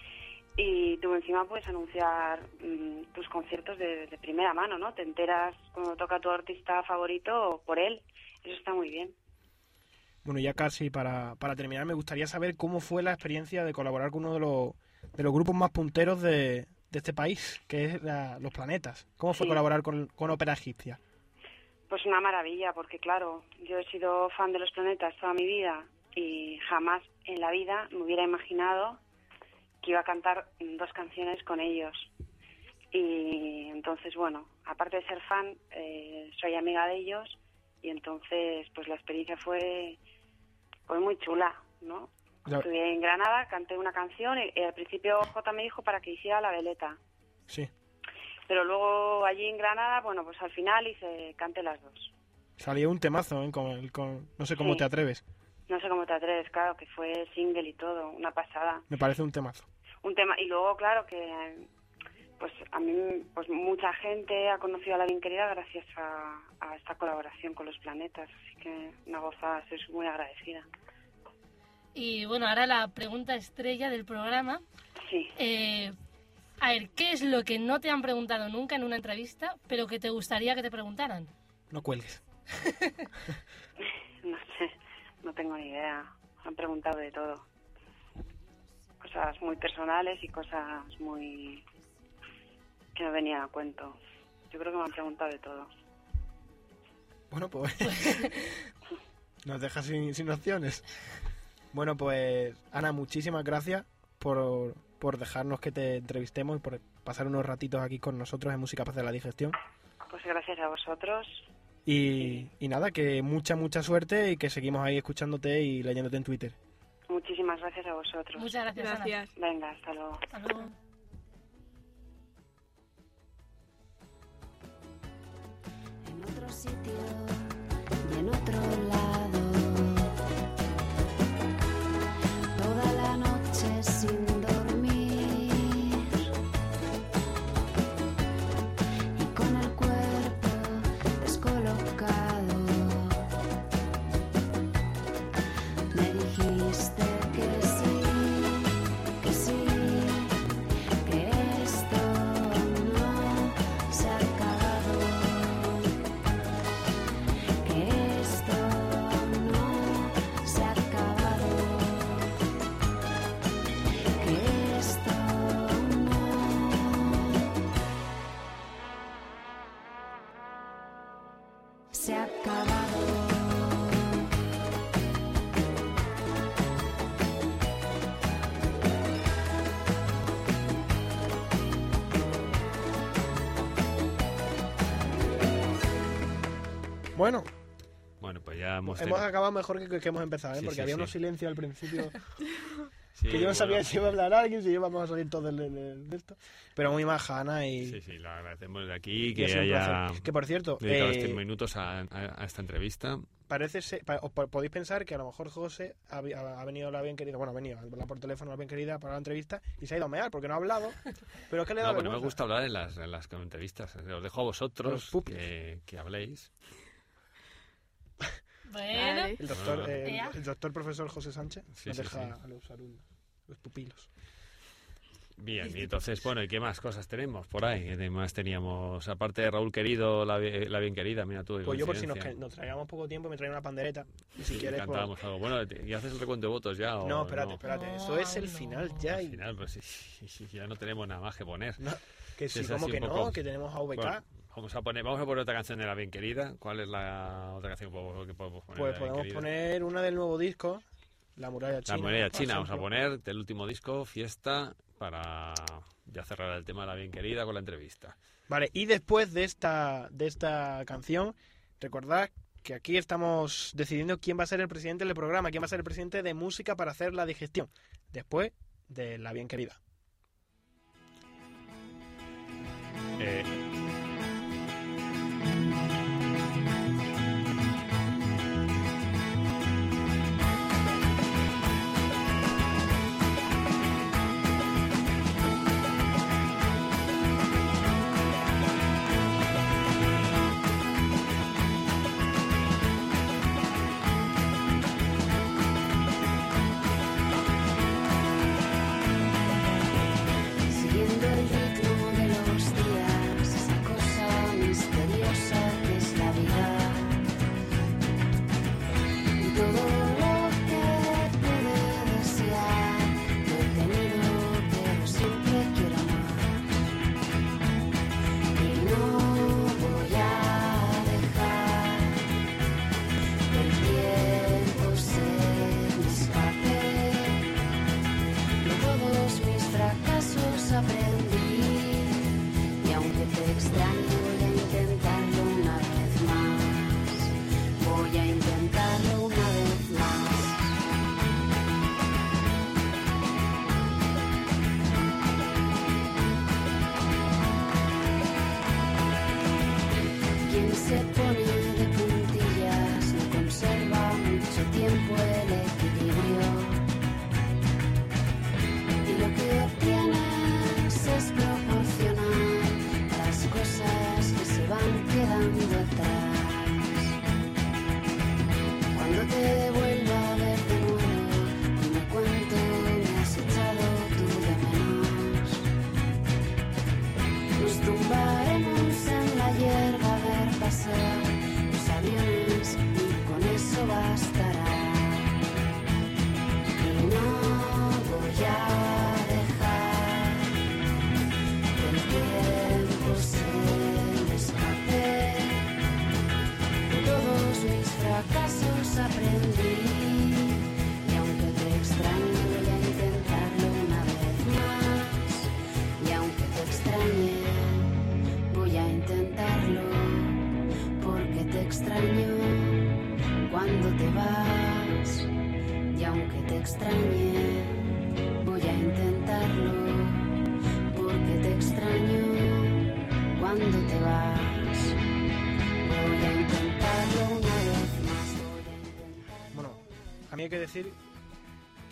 S11: Y tú encima puedes anunciar mm, tus conciertos de, de primera mano, ¿no? Te enteras cuando toca tu artista favorito por él. Eso está muy bien.
S1: Bueno, ya casi para, para terminar, me gustaría saber cómo fue la experiencia de colaborar con uno de los, de los grupos más punteros de, de este país, que es la- Los Planetas. ¿Cómo fue
S11: Sí.
S1: colaborar con, con Ópera Egipcia?
S11: Pues una maravilla, porque claro, yo he sido fan de los planetas toda mi vida y jamás en la vida me hubiera imaginado que iba a cantar dos canciones con ellos. Y entonces, bueno, aparte de ser fan, eh, soy amiga de ellos y entonces, pues la experiencia fue, fue muy chula, ¿no?
S1: Ya-
S11: Estuve en Granada, canté una canción y, y al principio J me dijo para que hiciera la veleta.
S1: Sí,
S11: Pero luego allí en Granada, bueno, pues al final hice, canté las dos.
S1: salió un temazo, ¿eh? Con, con- no sé cómo
S11: Sí.
S1: te atreves.
S11: No sé cómo te atreves, claro, que fue single y todo, una pasada.
S1: Me parece un temazo.
S11: Un tema, y luego, claro, que pues a mí, pues mucha gente ha conocido a la bien querida gracias a, a esta colaboración con los planetas, así que una gozada, estoy muy agradecida.
S3: Y bueno, ahora la pregunta estrella del programa.
S11: Sí.
S3: Eh, a ver, ¿qué es lo que no te han preguntado nunca en una entrevista, pero que te gustaría que te preguntaran?
S1: No cuelgues.
S11: No sé, no tengo ni idea. Han preguntado de todo. Cosas muy personales y cosas muy... que no venían a cuento. Yo creo que me han preguntado de todo.
S1: Bueno, pues nos dejas sin, sin opciones. Bueno, pues Ana, muchísimas gracias por, por dejarnos que te entrevistemos y por pasar unos ratitos aquí con nosotros en Música para la digestión.
S11: Pues gracias a vosotros.
S1: Y, y nada, que mucha, mucha suerte y que seguimos ahí escuchándote y leyéndote en Twitter.
S11: Muchísimas gracias a vosotros.
S3: Muchas gracias, Ana.
S11: Venga, hasta luego.
S3: Hasta luego.
S10: en otro sitio y en otro lado.
S1: Bueno,
S2: Bueno, pues
S10: pues ya hemos...
S1: Hemos
S10: tenido-
S1: acabado mejor que, que hemos empezado, ¿eh?
S10: Sí,
S1: porque
S10: sí,
S1: había
S10: sí.
S1: unos silencios al principio que yo no sabía si iba a hablar alguien, si íbamos a salir todos de, de- de esto. Pero muy majana y...
S10: Sí, sí, lo agradecemos de aquí, que haya.
S1: Que por cierto,
S10: dedicado
S1: eh,
S10: estos minutos a, a- a esta entrevista.
S1: parece ser, pa- po- podéis pensar que a lo mejor José ha, vi- ha- ha venido la bien querida, bueno, ha venido a hablar por teléfono la bien querida para la entrevista y se ha ido a mear porque no ha hablado, pero es que le da
S10: No, pero me
S1: vergüenza.
S10: gusta hablar en las, en las entrevistas. Os dejo a vosotros que, que habléis.
S3: Bueno.
S1: El doctor,
S10: Ah.
S1: eh, el doctor profesor José Sánchez
S10: Sí,
S1: nos
S10: sí,
S1: deja
S10: sí.
S1: a los alumnos, los pupilos.
S10: Bien, y entonces, bueno, ¿y qué más cosas tenemos por ahí? ¿Qué más teníamos? Aparte de Raúl Querido, la, bi- la bien querida, mira tú.
S1: Pues yo por si nos, nos traíamos poco tiempo me traía una pandereta y si
S10: Sí,
S1: quieres pues-
S10: cantábamos algo. Bueno, ¿y haces el recuento de votos ya? o
S1: No, espérate,
S10: no?
S1: espérate,
S3: No,
S1: eso es el
S3: no.
S1: final ya y
S10: final, pues sí, ya no tenemos nada más que poner.
S1: No, que
S10: Sí,
S1: como que no, que tenemos a VK.
S10: Bueno, vamos a poner, vamos a poner otra canción de la bien querida. ¿Cuál es la otra canción que podemos, poner?
S1: pues podemos poner una del nuevo disco, La muralla china.
S10: La
S1: por
S10: china, vamos a poner del último disco, Fiesta, para ya cerrar el tema de la bien querida con la entrevista.
S1: Vale, y después de esta, de esta canción, recordad que aquí estamos decidiendo quién va a ser el presidente del programa, quién va a ser el presidente de música para hacer la digestión, después de la bien querida.
S10: Eh,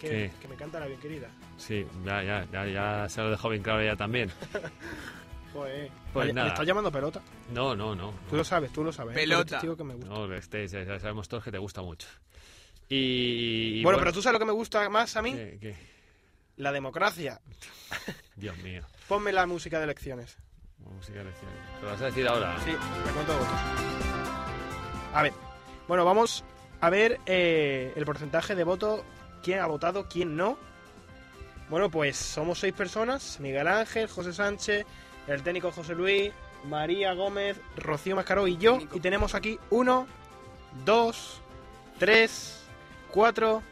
S2: que, me
S1: canta la bien querida.
S10: sí, ya, ya, ya, ya se lo dejó bien claro ya también.
S1: Joder.
S10: Pues
S1: Oye,
S10: nada.
S1: ¿Me estás llamando pelota?
S10: No, no, no.
S1: Tú lo sabes, tú lo sabes.
S6: Pelota.
S1: Te que me gusta.
S10: No, ya sabemos todos que te gusta mucho. Y, y
S1: bueno, pero tú sabes lo que me gusta más a mí,
S10: ¿qué- qué?
S1: la democracia.
S10: Dios mío.
S1: Ponme la música de elecciones.
S10: Música de elecciones. ¿Te lo vas a decir ahora?
S1: Sí, recuento de votos. A ver, bueno, vamos a ver eh, el porcentaje de votos, quién ha votado, quién no. Bueno, pues somos seis personas, Miguel Ángel, José Sánchez, el técnico José Luis, María Gómez, Rocío Mascaró y yo. Y tenemos aquí uno, dos, tres, cuatro,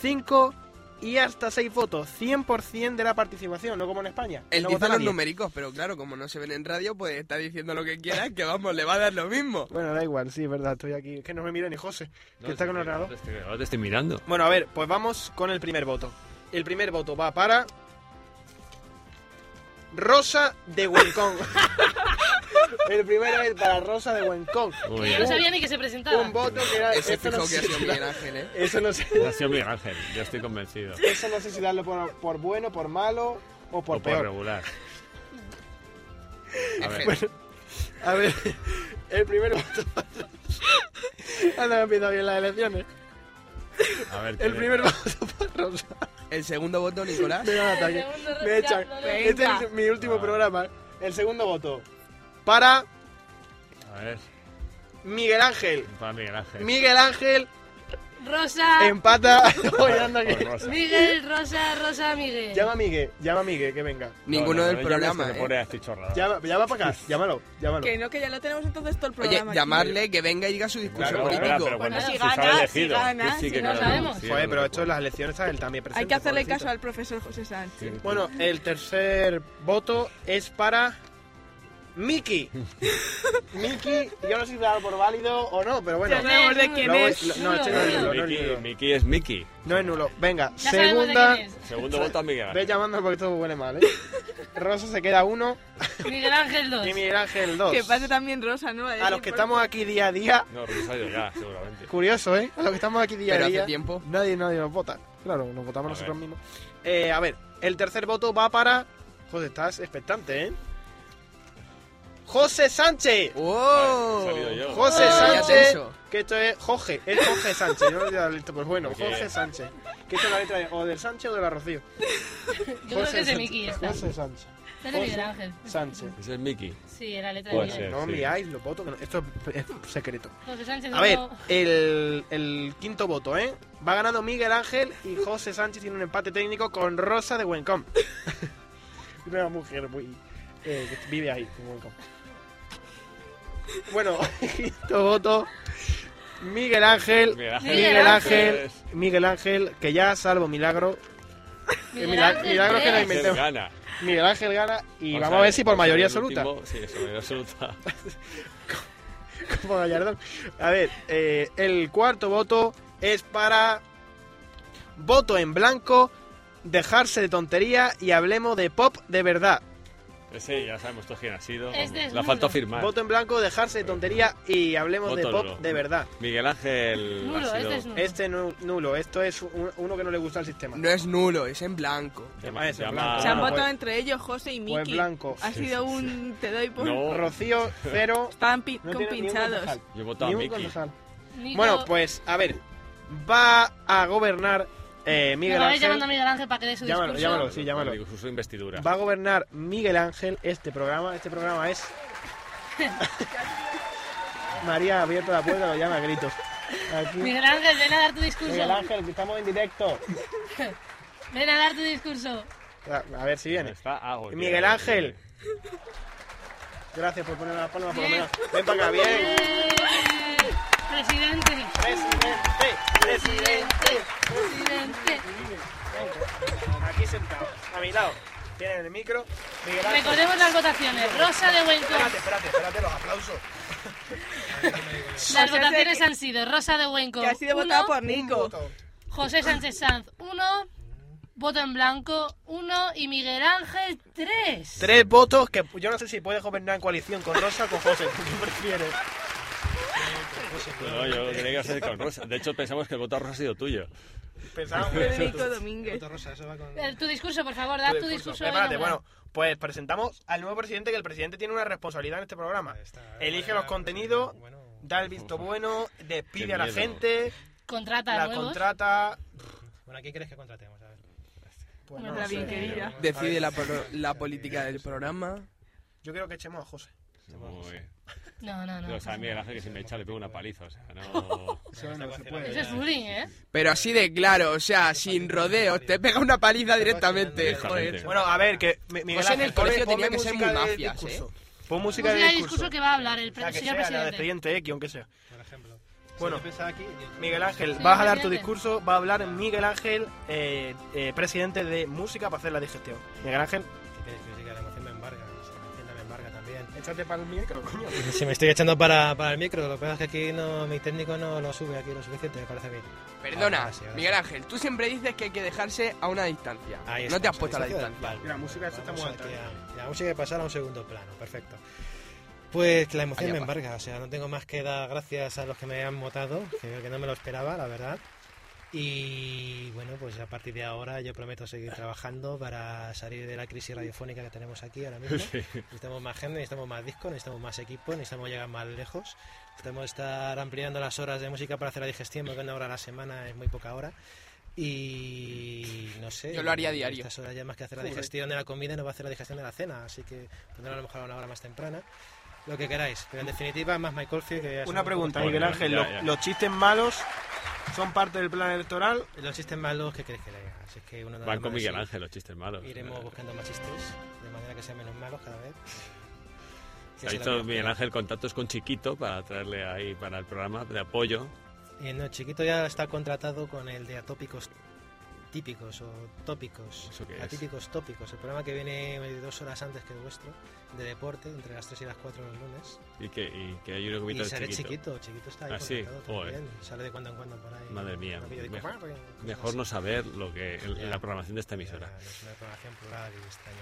S1: cinco, y hasta 6 votos, 100% de la participación, no como en España.
S6: Él
S1: no
S6: dice los numéricos, pero claro, como no se ven en radio, pues está diciendo lo que quiera, que vamos, le va a dar lo mismo.
S1: Bueno, da igual, sí, es verdad, estoy aquí. Es que no me mira ni José, que está con ordenador.
S2: ahora te estoy- mirando.
S1: Bueno, a ver, pues vamos con el primer voto. El primer voto va para. Rosa de Huencón. el primero es para Rosa de Huencón.
S3: Yo no sabía ni que se presentaba.
S1: Un voto que era.
S6: Ese
S1: esto
S6: fijo
S1: no
S6: que ha sido
S1: si
S6: Miguel Ángel, ¿eh?
S1: Eso no sé,
S2: Ha sido Miguel Ángel, yo estoy convencido.
S1: eso no sé si darlo por, por bueno, por malo o por
S2: o por
S1: peor.
S2: regular. A ver,
S1: Bueno, a ver, el primer voto. Anda, me empieza bien las elecciones.
S2: a ver.
S1: El
S2: ¿quién-
S1: primer voto para Rosa.
S6: El segundo voto, Nicolás.
S1: Me Me echan. Este es mi último
S2: Ah.
S1: programa. El segundo voto. Para
S2: A ver,
S1: Miguel Ángel.
S2: para Miguel Ángel.
S1: Miguel Ángel
S3: Rosa,
S1: empata.
S2: Rosa.
S3: Miguel, Rosa, Rosa, Miguel.
S1: Llama a Miguel, llama a Miguel, que venga.
S6: Ninguno
S2: No, no,
S6: del
S2: no
S6: programa, ¿eh?
S2: pone así chorrada.
S1: Llama, llama para acá, llámalo, llámalo.
S4: Que no, que ya lo tenemos entonces todo el
S6: Oye,
S4: programa. aquí.
S6: llamarle que venga y diga su discurso
S2: Claro,
S6: político.
S2: pero
S3: Bueno, si
S2: si
S4: gana, si
S2: elegido.
S4: gana,
S2: Sí, sí,
S4: si
S2: que
S3: no sabemos.
S2: sí,
S1: Joder, pero esto en las elecciones está él también presente.
S4: Hay que hacerle
S1: pobrecito.
S4: caso al profesor José Sánchez.
S2: Sí.
S1: Bueno, el tercer voto es para Miki. Miki, yo no sé si darlo por válido o no, pero bueno.
S4: Ya sabemos de quién
S1: Luego-
S4: es.
S1: No, este no es nulo, no es
S2: Mickey,
S1: nulo.
S2: Mickey es Mickey.
S1: No es nulo. Venga,
S3: Ya sabemos de
S1: segunda.
S3: quién es.
S2: Segundo voto a Miguel
S1: Ve
S2: Ángel.
S1: llamando porque esto huele mal, ¿eh? Rosa se queda uno
S3: Miguel Ángel 2.
S1: y Miguel Ángel dos.
S4: Que pase también Rosa, ¿no?
S1: A los que estamos aquí día a día,
S2: No, Rosario ya, seguramente.
S1: curioso, ¿eh? A los que estamos aquí día
S6: Pero
S1: a
S6: hace
S1: día,
S6: tiempo.
S1: nadie, nadie nos vota. Claro, nos votamos
S2: A
S1: nosotros
S2: ver.
S1: mismos. Eh, a ver, el tercer voto va para... Joder, estás expectante, ¿eh? José Sánchez.
S6: ¡Oh!
S2: He salido yo.
S1: José
S6: Oh.
S1: Sánchez, que esto es Jorge, es Jorge Sánchez, yo no he lista, pues bueno, Jorge Sánchez. Que esto es la letra de, o del Sánchez o de la Rocío.
S3: Yo creo que es de
S1: Sánchez.
S3: Miki esta.
S1: José Sánchez.
S3: Es de Miguel Ángel.
S1: Sánchez.
S2: Es Mickey.
S3: Sí, era letra de
S2: Puede
S3: Miguel.
S2: ser.
S1: No
S2: sí.
S1: miráis los votos, que no- esto es, secreto.
S3: José Sánchez
S1: A ver,
S3: no-
S1: el, el quinto voto, ¿eh? Va ganando Miguel Ángel y José Sánchez tiene un empate técnico con Rosa de Huencom. Una mujer muy... eh, que vive ahí, en Huencom. Bueno, quinto voto. Miguel Ángel.
S2: Miguel Ángel.
S1: Miguel
S3: Miguel
S1: Ángel. Miguel Ángel, que ya salvo milagro.
S3: Miguel
S1: Milagro-
S3: Ángel
S1: milagro que no.
S2: Ángel gana.
S1: Miguel Ángel gana y
S2: O
S1: vamos
S2: sea,
S1: a ver si por mayoría
S2: el
S1: absoluta.
S2: último- sí, eso, mayoría absoluta.
S1: Como Gallardón. A ver, eh, el cuarto voto es para voto en blanco, dejarse de tontería y hablemos de pop de verdad.
S2: Ese ya sabemos todos quién ha sido.
S3: Este es
S2: faltado
S3: nulo.
S2: firmar.
S1: Voto en blanco, dejarse de tontería y hablemos de pop
S2: nulo.
S1: de verdad.
S2: Miguel Ángel
S3: Nulo,
S2: ha sido...
S3: este es nulo.
S1: Este nu- nulo, esto es un- uno que no le gusta al sistema.
S6: No es nulo, es en blanco.
S2: Llama-
S1: Eso,
S2: llama-
S1: blanco.
S4: Se han votado
S1: pues-
S4: entre ellos José y
S1: Pues
S4: Miki.
S1: blanco.
S4: Ha sido un... Te doy por...
S2: No.
S1: Rocío, cero.
S4: Estaban pi-
S1: No
S4: compinchados.
S1: concejal.
S2: Yo he votado a.
S3: Nico-
S1: Bueno, pues a ver, va a gobernar eh, Miguel
S3: Me vais llamando a
S1: Ángel.
S3: Miguel Ángel para que dé su
S1: Llámalo,
S3: discurso.
S1: llámalo, sí, llámalo.
S2: Digo, su investidura.
S1: Va a gobernar Miguel Ángel este programa. Este programa es. María ha abierto la puerta, lo llama a gritos. Aquí.
S3: Miguel Ángel, ven a dar tu discurso.
S1: Miguel Ángel, que estamos en directo.
S3: Ven a dar tu discurso.
S1: A, a ver si viene.
S2: Está.
S1: Miguel Ángel. Gracias por poner la palma por lo menos. Ven para acá, bien. Mi lado. Tienen el micro. Miguel Ángel.
S3: Recordemos las votaciones. Rosa de Huencón.
S1: Espérate, espérate, espérate los aplausos.
S3: Las votaciones han sido Rosa de Huencón.
S4: Que ha sido
S3: uno,
S4: votado por Nico.
S3: José Sánchez Sanz, 1. Voto en blanco, 1. Y Miguel Ángel, 3.
S1: Tres votos que yo no sé si puedes gobernar en coalición con Rosa o con José. ¿Qué prefieres?
S2: No, yo tenía que hacer con Rosa. De hecho, pensamos que el voto a Rosa ha sido tuyo.
S1: Pensábamos que
S4: Federico Domínguez.
S3: Eh, Tu discurso, por favor, da tu discurso.
S1: Espérate,
S3: de
S1: bueno, pues presentamos al nuevo presidente que el presidente tiene una responsabilidad en este programa. Elige los contenidos, da el visto bueno, despide a la gente,
S3: Contrata
S1: la
S3: nuevos.
S1: contrata.
S12: Bueno, ¿a quién quieres que contratemos? A ver.
S1: Pues
S4: Nuestra bien querida.
S6: Decide la, pro- la política del programa.
S1: Yo creo que echemos a José.
S2: Uy.
S3: No, no, no.
S2: O sea, a Miguel Ángel que si me echa le pego una paliza. O sea, no...
S1: Eso no se puede.
S3: Eso es bullying, ¿eh?
S6: Pero así de claro, o sea, sin rodeos. Te pega una paliza directamente. Joder.
S1: Bueno, a ver, que Mi- Miguel
S6: José en
S1: Ángel,
S6: el colegio tenía que ser
S1: música
S6: muy
S1: de
S6: mafias. ¿eh?
S1: Pon música
S3: Música
S1: de
S3: de
S1: discurso.
S3: discurso que va a hablar el pre-
S1: La que
S3: señor
S1: sea, la del
S3: presidente.
S1: presidente X, aunque sea.
S12: Por ejemplo.
S1: Bueno, Miguel Ángel, vas a dar tu discurso, va a hablar Miguel Ángel, eh, eh, presidente de Música para hacer la digestión. Miguel Ángel, échate para el micro, coño.
S12: Si me estoy echando para, para el micro, lo que pasa es que aquí no, mi técnico no lo sube aquí lo suficiente, me parece mí.
S6: Perdona,
S12: Ahora sí, ahora
S6: Miguel. Ángel, tú siempre dices que hay que dejarse a una distancia.
S12: Ahí
S6: no te has puesto a la
S12: distancia palco.
S1: La música está muy alta.
S12: a- La música hay que pasar a un segundo plano, perfecto. Pues que la emoción
S6: Allá
S12: me embarga, o sea, no tengo más que dar gracias a los que me han votado, que no me lo esperaba, la verdad. Y bueno, pues a partir de ahora yo prometo seguir trabajando para salir de la crisis radiofónica que tenemos aquí ahora mismo.
S2: Sí.
S12: Necesitamos más gente, necesitamos más discos, necesitamos más equipo, necesitamos llegar más lejos. Necesitamos estar ampliando las horas de música para hacer la digestión, porque una hora a la semana es muy poca hora. Y no sé.
S6: Yo lo haría diario.
S12: Estas horas ya más que hacer la digestión de la comida, no va a hacer la digestión de la cena. Así que pondré a lo mejor a una hora más temprana. Lo que queráis. Pero en definitiva, más My Coffee. Que
S1: Una
S12: un
S1: pregunta, Miguel Ángel,
S2: ya,
S1: ¿los,
S2: ya.
S1: los chistes malos son parte del plan electoral?
S12: Los chistes malos, ¿qué queréis que le diga? Así que uno nada
S2: Van con Miguel Ángel los chistes malos.
S12: Iremos
S2: Eh,
S12: buscando más chistes, de manera que sean menos malos cada vez.
S2: Se ha hecho Miguel Ángel contactos con Chiquito para traerle ahí para el programa de apoyo.
S12: Y no, Chiquito ya está contratado con el de atópicos típicos o tópicos.
S2: ¿Eso qué es?
S12: Atípicos tópicos. El programa que viene dos horas antes que el vuestro, de deporte, entre las 3 y las 4 los lunes.
S2: Y que, y que hay un
S12: Y sale
S2: Chiquito.
S12: Chiquito. Chiquito está ahí
S2: Ah, sí,
S12: también. Sale de cuando en cuando por ahí.
S2: Madre mía, mejor- Mejor no saber lo que el-
S12: Ya.
S2: la programación de esta emisora.
S12: Ya, Es una programación plural y extraña.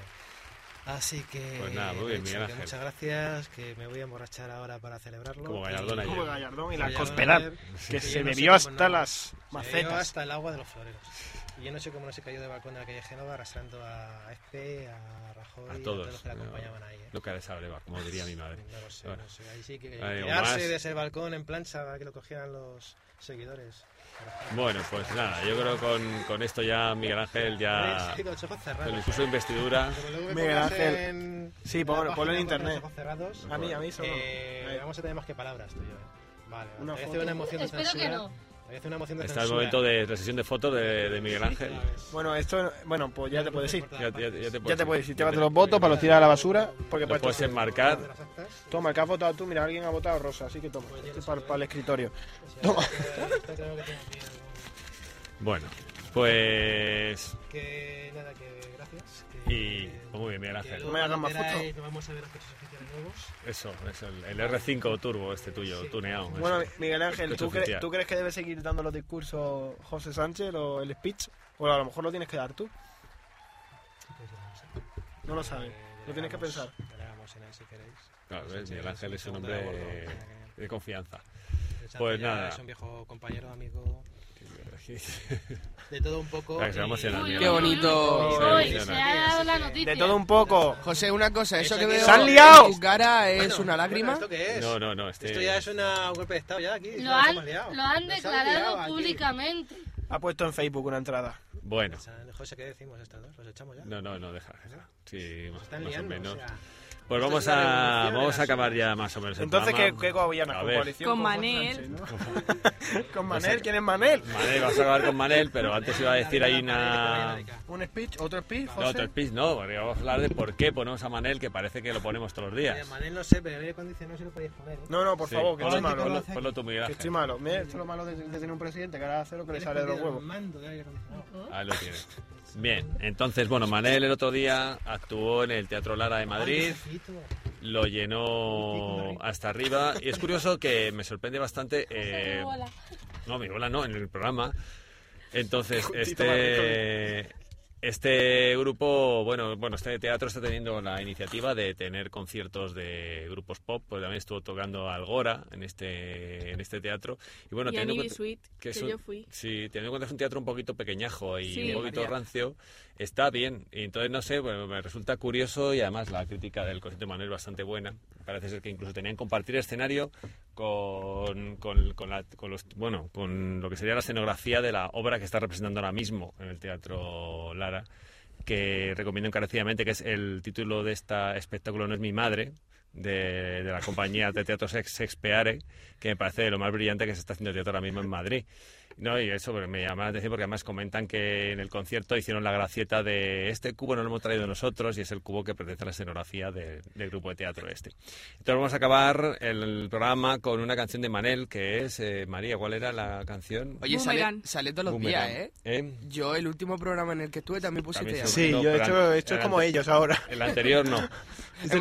S12: Así que,
S2: Pues nada, muy bien, Miguel
S12: que muchas gracias, que me voy a emborrachar ahora para celebrarlo.
S2: Como Gallardón
S12: Y-.
S1: Como Gallardón y la Cospedal, que
S12: y
S1: se
S12: yo no sé
S1: bebió hasta
S12: no-
S1: las
S12: se bebió
S1: macetas.
S12: hasta el agua de los floreros. Y yo no sé cómo no se cayó del balcón de la calle Génova arrastrando a Espe, a Rajoy,
S2: A
S12: a
S2: todos.
S12: los que la
S2: no,
S12: acompañaban ahí. ¿eh?
S2: Lo que de va, como diría mi madre.
S12: No lo sé,
S2: Bueno.
S12: no sé. Ahí sí que
S2: Ahí, más.
S12: de ese balcón en plancha para que lo cogieran los seguidores.
S2: Bueno, pues nada, yo creo que con, con esto ya Miguel Ángel ya...
S12: Sí, con los ojos cerrados.
S2: Con el curso de investidura...
S1: Miguel Ángel.
S12: en-
S1: Sí, ponlo- ponlo en internet.
S12: ojos cerrados,
S1: A mí, a mí solo.
S12: eh, vamos a tener más que palabras tú y yo. ¿eh? Vale,
S1: Una
S12: te voy a
S1: foto.
S12: una emoción de
S3: Espero que no.
S12: Te voy a hacer una emoción de
S2: Está el momento de la sesión de fotos de, de Miguel Ángel.
S1: Bueno, esto, bueno, pues ya te puedes ir.
S2: Ya, ya- ya te
S1: Ya te puedes ir,
S2: ya
S1: llévate
S2: te-
S1: los votos para los tirar a la basura. Porque
S2: puedes enmarcar.
S1: Toma, el que has votado tú, mira, alguien ha votado rosa, así que toma, este es para, para el escritorio. Toma.
S2: Bueno, pues...
S12: Que nada, que gracias. Que,
S2: Y... pues muy bien, Miguel
S12: que
S2: Ángel.
S12: luego
S1: me hagan más fotos.
S12: vamos a ver los coches oficiales nuevos.
S2: Eso, eso, el, el R5 Turbo este tuyo, tuneado.
S1: Bueno,
S2: eso.
S1: Miguel Ángel, ¿tú, cre-
S2: oficial.
S1: ¿tú crees que debe seguir dando los discursos José Sánchez o el speech? O a lo mejor lo tienes que dar tú.
S12: Pues no sé.
S1: No lo sabes.
S12: Eh,
S1: Lo tienes que pensar.
S12: delegamos en él si queréis.
S2: Claro, ves, Miguel Ángel es un
S12: de
S2: hombre
S12: que-
S2: de confianza. Pues nada.
S12: Es un viejo compañero, amigo. De todo un poco.
S2: Claro, que se va a
S12: y-
S2: emocionar,
S3: Uy,
S6: Qué bonito.
S2: Se va a
S3: Uy,
S2: emocionar.
S3: se ha dado la noticia.
S1: De todo un poco.
S6: José, una cosa, eso
S12: Eso
S6: que
S12: que-
S6: veo
S1: ¡Se han liado!
S6: en tu cara es
S12: Bueno,
S6: una
S12: bueno,
S6: lágrima.
S12: ¿Esto qué es?
S2: No, no, no, este...
S12: Esto ya es una- un golpe de estado ya aquí.
S3: Lo
S12: nos
S3: han,
S12: hemos liado.
S3: lo han
S12: Nos
S3: declarado
S12: liado aquí.
S3: públicamente.
S1: Ha puesto en Facebook una entrada.
S2: Bueno,
S12: José, ¿qué decimos estas dos? ¿Los echamos ya?
S2: no, no, no, deja, deja. Sí, más,
S12: están
S2: más o
S12: liando,
S2: menos.
S12: o sea,
S2: Pues vamos a, vamos a acabar ya más o menos el
S1: Entonces, ¿qué,
S2: programa.
S1: qué gobiernas?
S2: A
S1: ¿Con
S2: ver.
S1: coalición?
S4: Con
S1: José
S4: Manel.
S1: Sánchez, ¿no? ¿Con Manel? ¿Quién es Manel?
S2: Manel, vas a acabar con Manel, pero antes iba a decir ahí una...
S1: ¿Un speech? ¿Otro speech,
S2: No,
S1: José?
S2: otro speech no, porque vamos a hablar de por qué ponemos a Manel, que parece que lo ponemos todos los días.
S12: Manel no sé, pero el aire acondicionado sí lo podéis poner. ¿eh?
S1: No, no, por
S2: Sí,
S1: favor, que
S2: ponlo,
S1: estoy malo.
S2: ponlo- ponlo tú, Miguel
S1: Que
S2: Ángel.
S1: estoy malo. Mira, esto es lo malo de, de tener un presidente que ahora hace lo que le sale de los huevos.
S12: mando de aire acondicionado.
S2: Ahí lo tienes. Bien, entonces, bueno, Manel el otro día actuó en el Teatro Lara de Madrid, lo llenó hasta arriba y es curioso que me sorprende bastante... eh, no, mi bola no, en el programa. Entonces, este... Este grupo, bueno, bueno, este teatro está teniendo la iniciativa de tener conciertos de grupos pop, pues también estuvo tocando Algora en este en este teatro y bueno,
S4: y
S2: teniendo en cuenta-
S4: Sweet, que,
S2: es un-
S4: yo fui.
S2: Sí, teniendo en cuenta que es un teatro un poquito pequeñajo y
S4: Sí.
S2: un poquito
S6: María.
S2: rancio, está bien. Y entonces, no sé, bueno, me resulta curioso y además la crítica del de Manuel es bastante buena. Parece ser que incluso tenían que compartir escenario con, con, con la- con los, bueno, con lo que sería la escenografía de la obra que está representando ahora mismo en el Teatro Lara, que recomiendo encarecidamente, que es el título de este espectáculo No es mi madre, de, de la compañía de teatro Sex, Sexpeare, que me parece de lo más brillante que se está haciendo teatro ahora mismo en Madrid. No, y eso me llama la atención porque además comentan que en el concierto hicieron la gracieta de este cubo no lo hemos traído nosotros y es el cubo que pertenece a la escenografía de- del grupo de teatro este. Entonces vamos a acabar el programa con una canción de Manel que es, eh, María, ¿cuál era la canción?
S6: Oye, sale, sale todos los
S2: Boomerang.
S6: días, ¿eh?
S2: ¿Eh?
S6: Yo, el último programa en el que estuve, también pusiste
S2: También
S6: a
S2: se-
S13: Sí,
S2: No,
S13: yo he
S2: pero
S13: hecho, he como ellos ahora.
S2: El anterior no.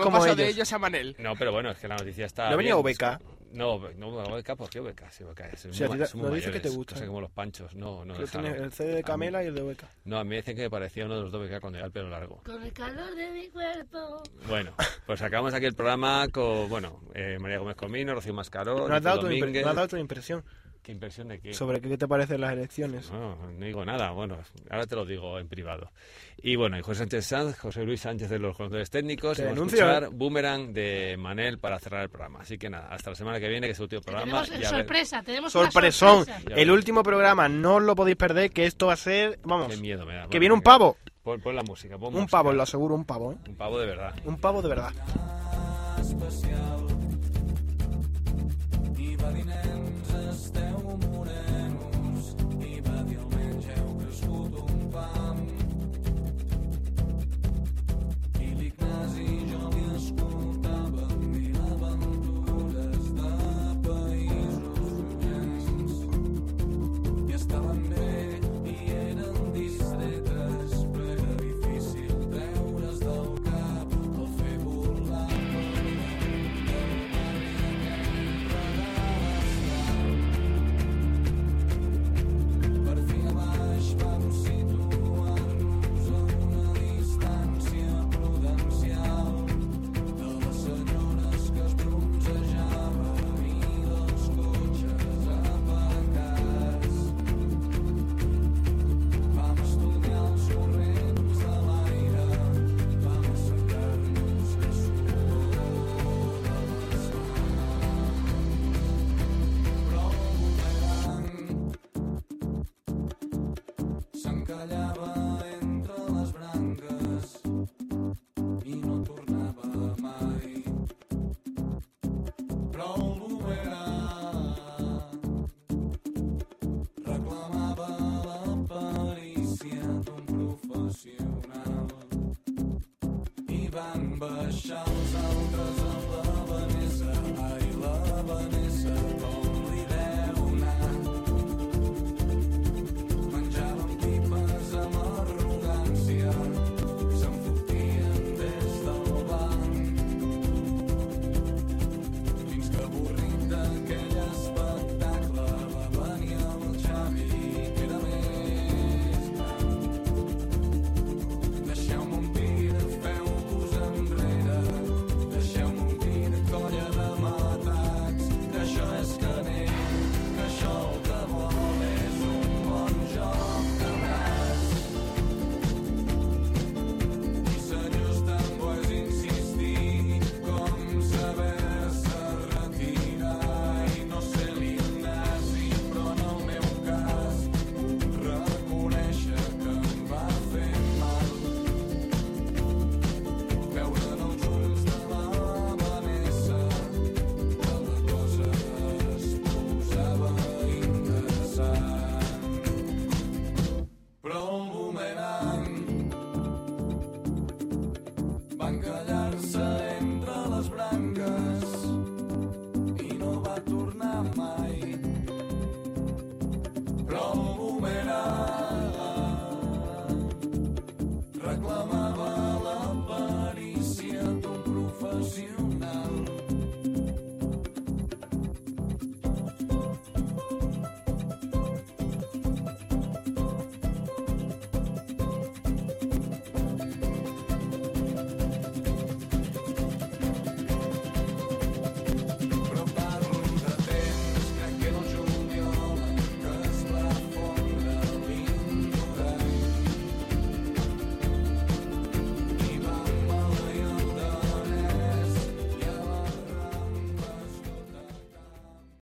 S13: Como
S6: pasado de
S13: ellos.
S6: a Manel.
S2: No, pero bueno, es que la noticia está.
S13: ¿No venía
S2: bien.
S13: OBK?
S2: No, no, OBK, ¿por qué OBK? Sí, OBK. Es
S13: Sí, a
S2: muy
S13: ti
S2: ma-
S13: te-
S2: son muy
S13: no dices que te gusta.
S2: casi como los panchos. No, no,
S13: tiene el CD de Camela y el de OBK.
S2: No, a mí me dicen que me parecía uno de los dos OBK cuando lleva el pelo largo.
S3: Con el calor de mi cuerpo.
S2: Bueno, pues acabamos aquí el programa con, bueno, eh, María Gómez Comino, Rocío Mascarón,
S13: ¿No has, dado tu no has dado tu impresión
S2: ¿Qué impresión de qué?
S13: sobre qué te parecen las elecciones?
S2: No, no digo nada, bueno, ahora te lo digo en privado. Y bueno, y José Sánchez Sanz, José Luis Sánchez de los controles técnicos,
S13: Te
S2: y vamos a escuchar Boomerang de Manel para cerrar el programa. Así que nada, hasta la semana que viene, que es el último programa.
S3: Tenemos
S2: y a ver-
S3: sorpresa, tenemos una
S13: Sorpresón.
S3: sorpresa.
S13: El último programa, no os lo podéis perder, que esto va a ser, vamos,
S2: Qué miedo me da.
S13: que
S2: Bueno,
S13: viene un pavo.
S2: Pon, pon la música, pon
S13: Un
S2: música.
S13: pavo, lo aseguro, un pavo, ¿eh?
S2: Un pavo de verdad.
S13: Un pavo de verdad.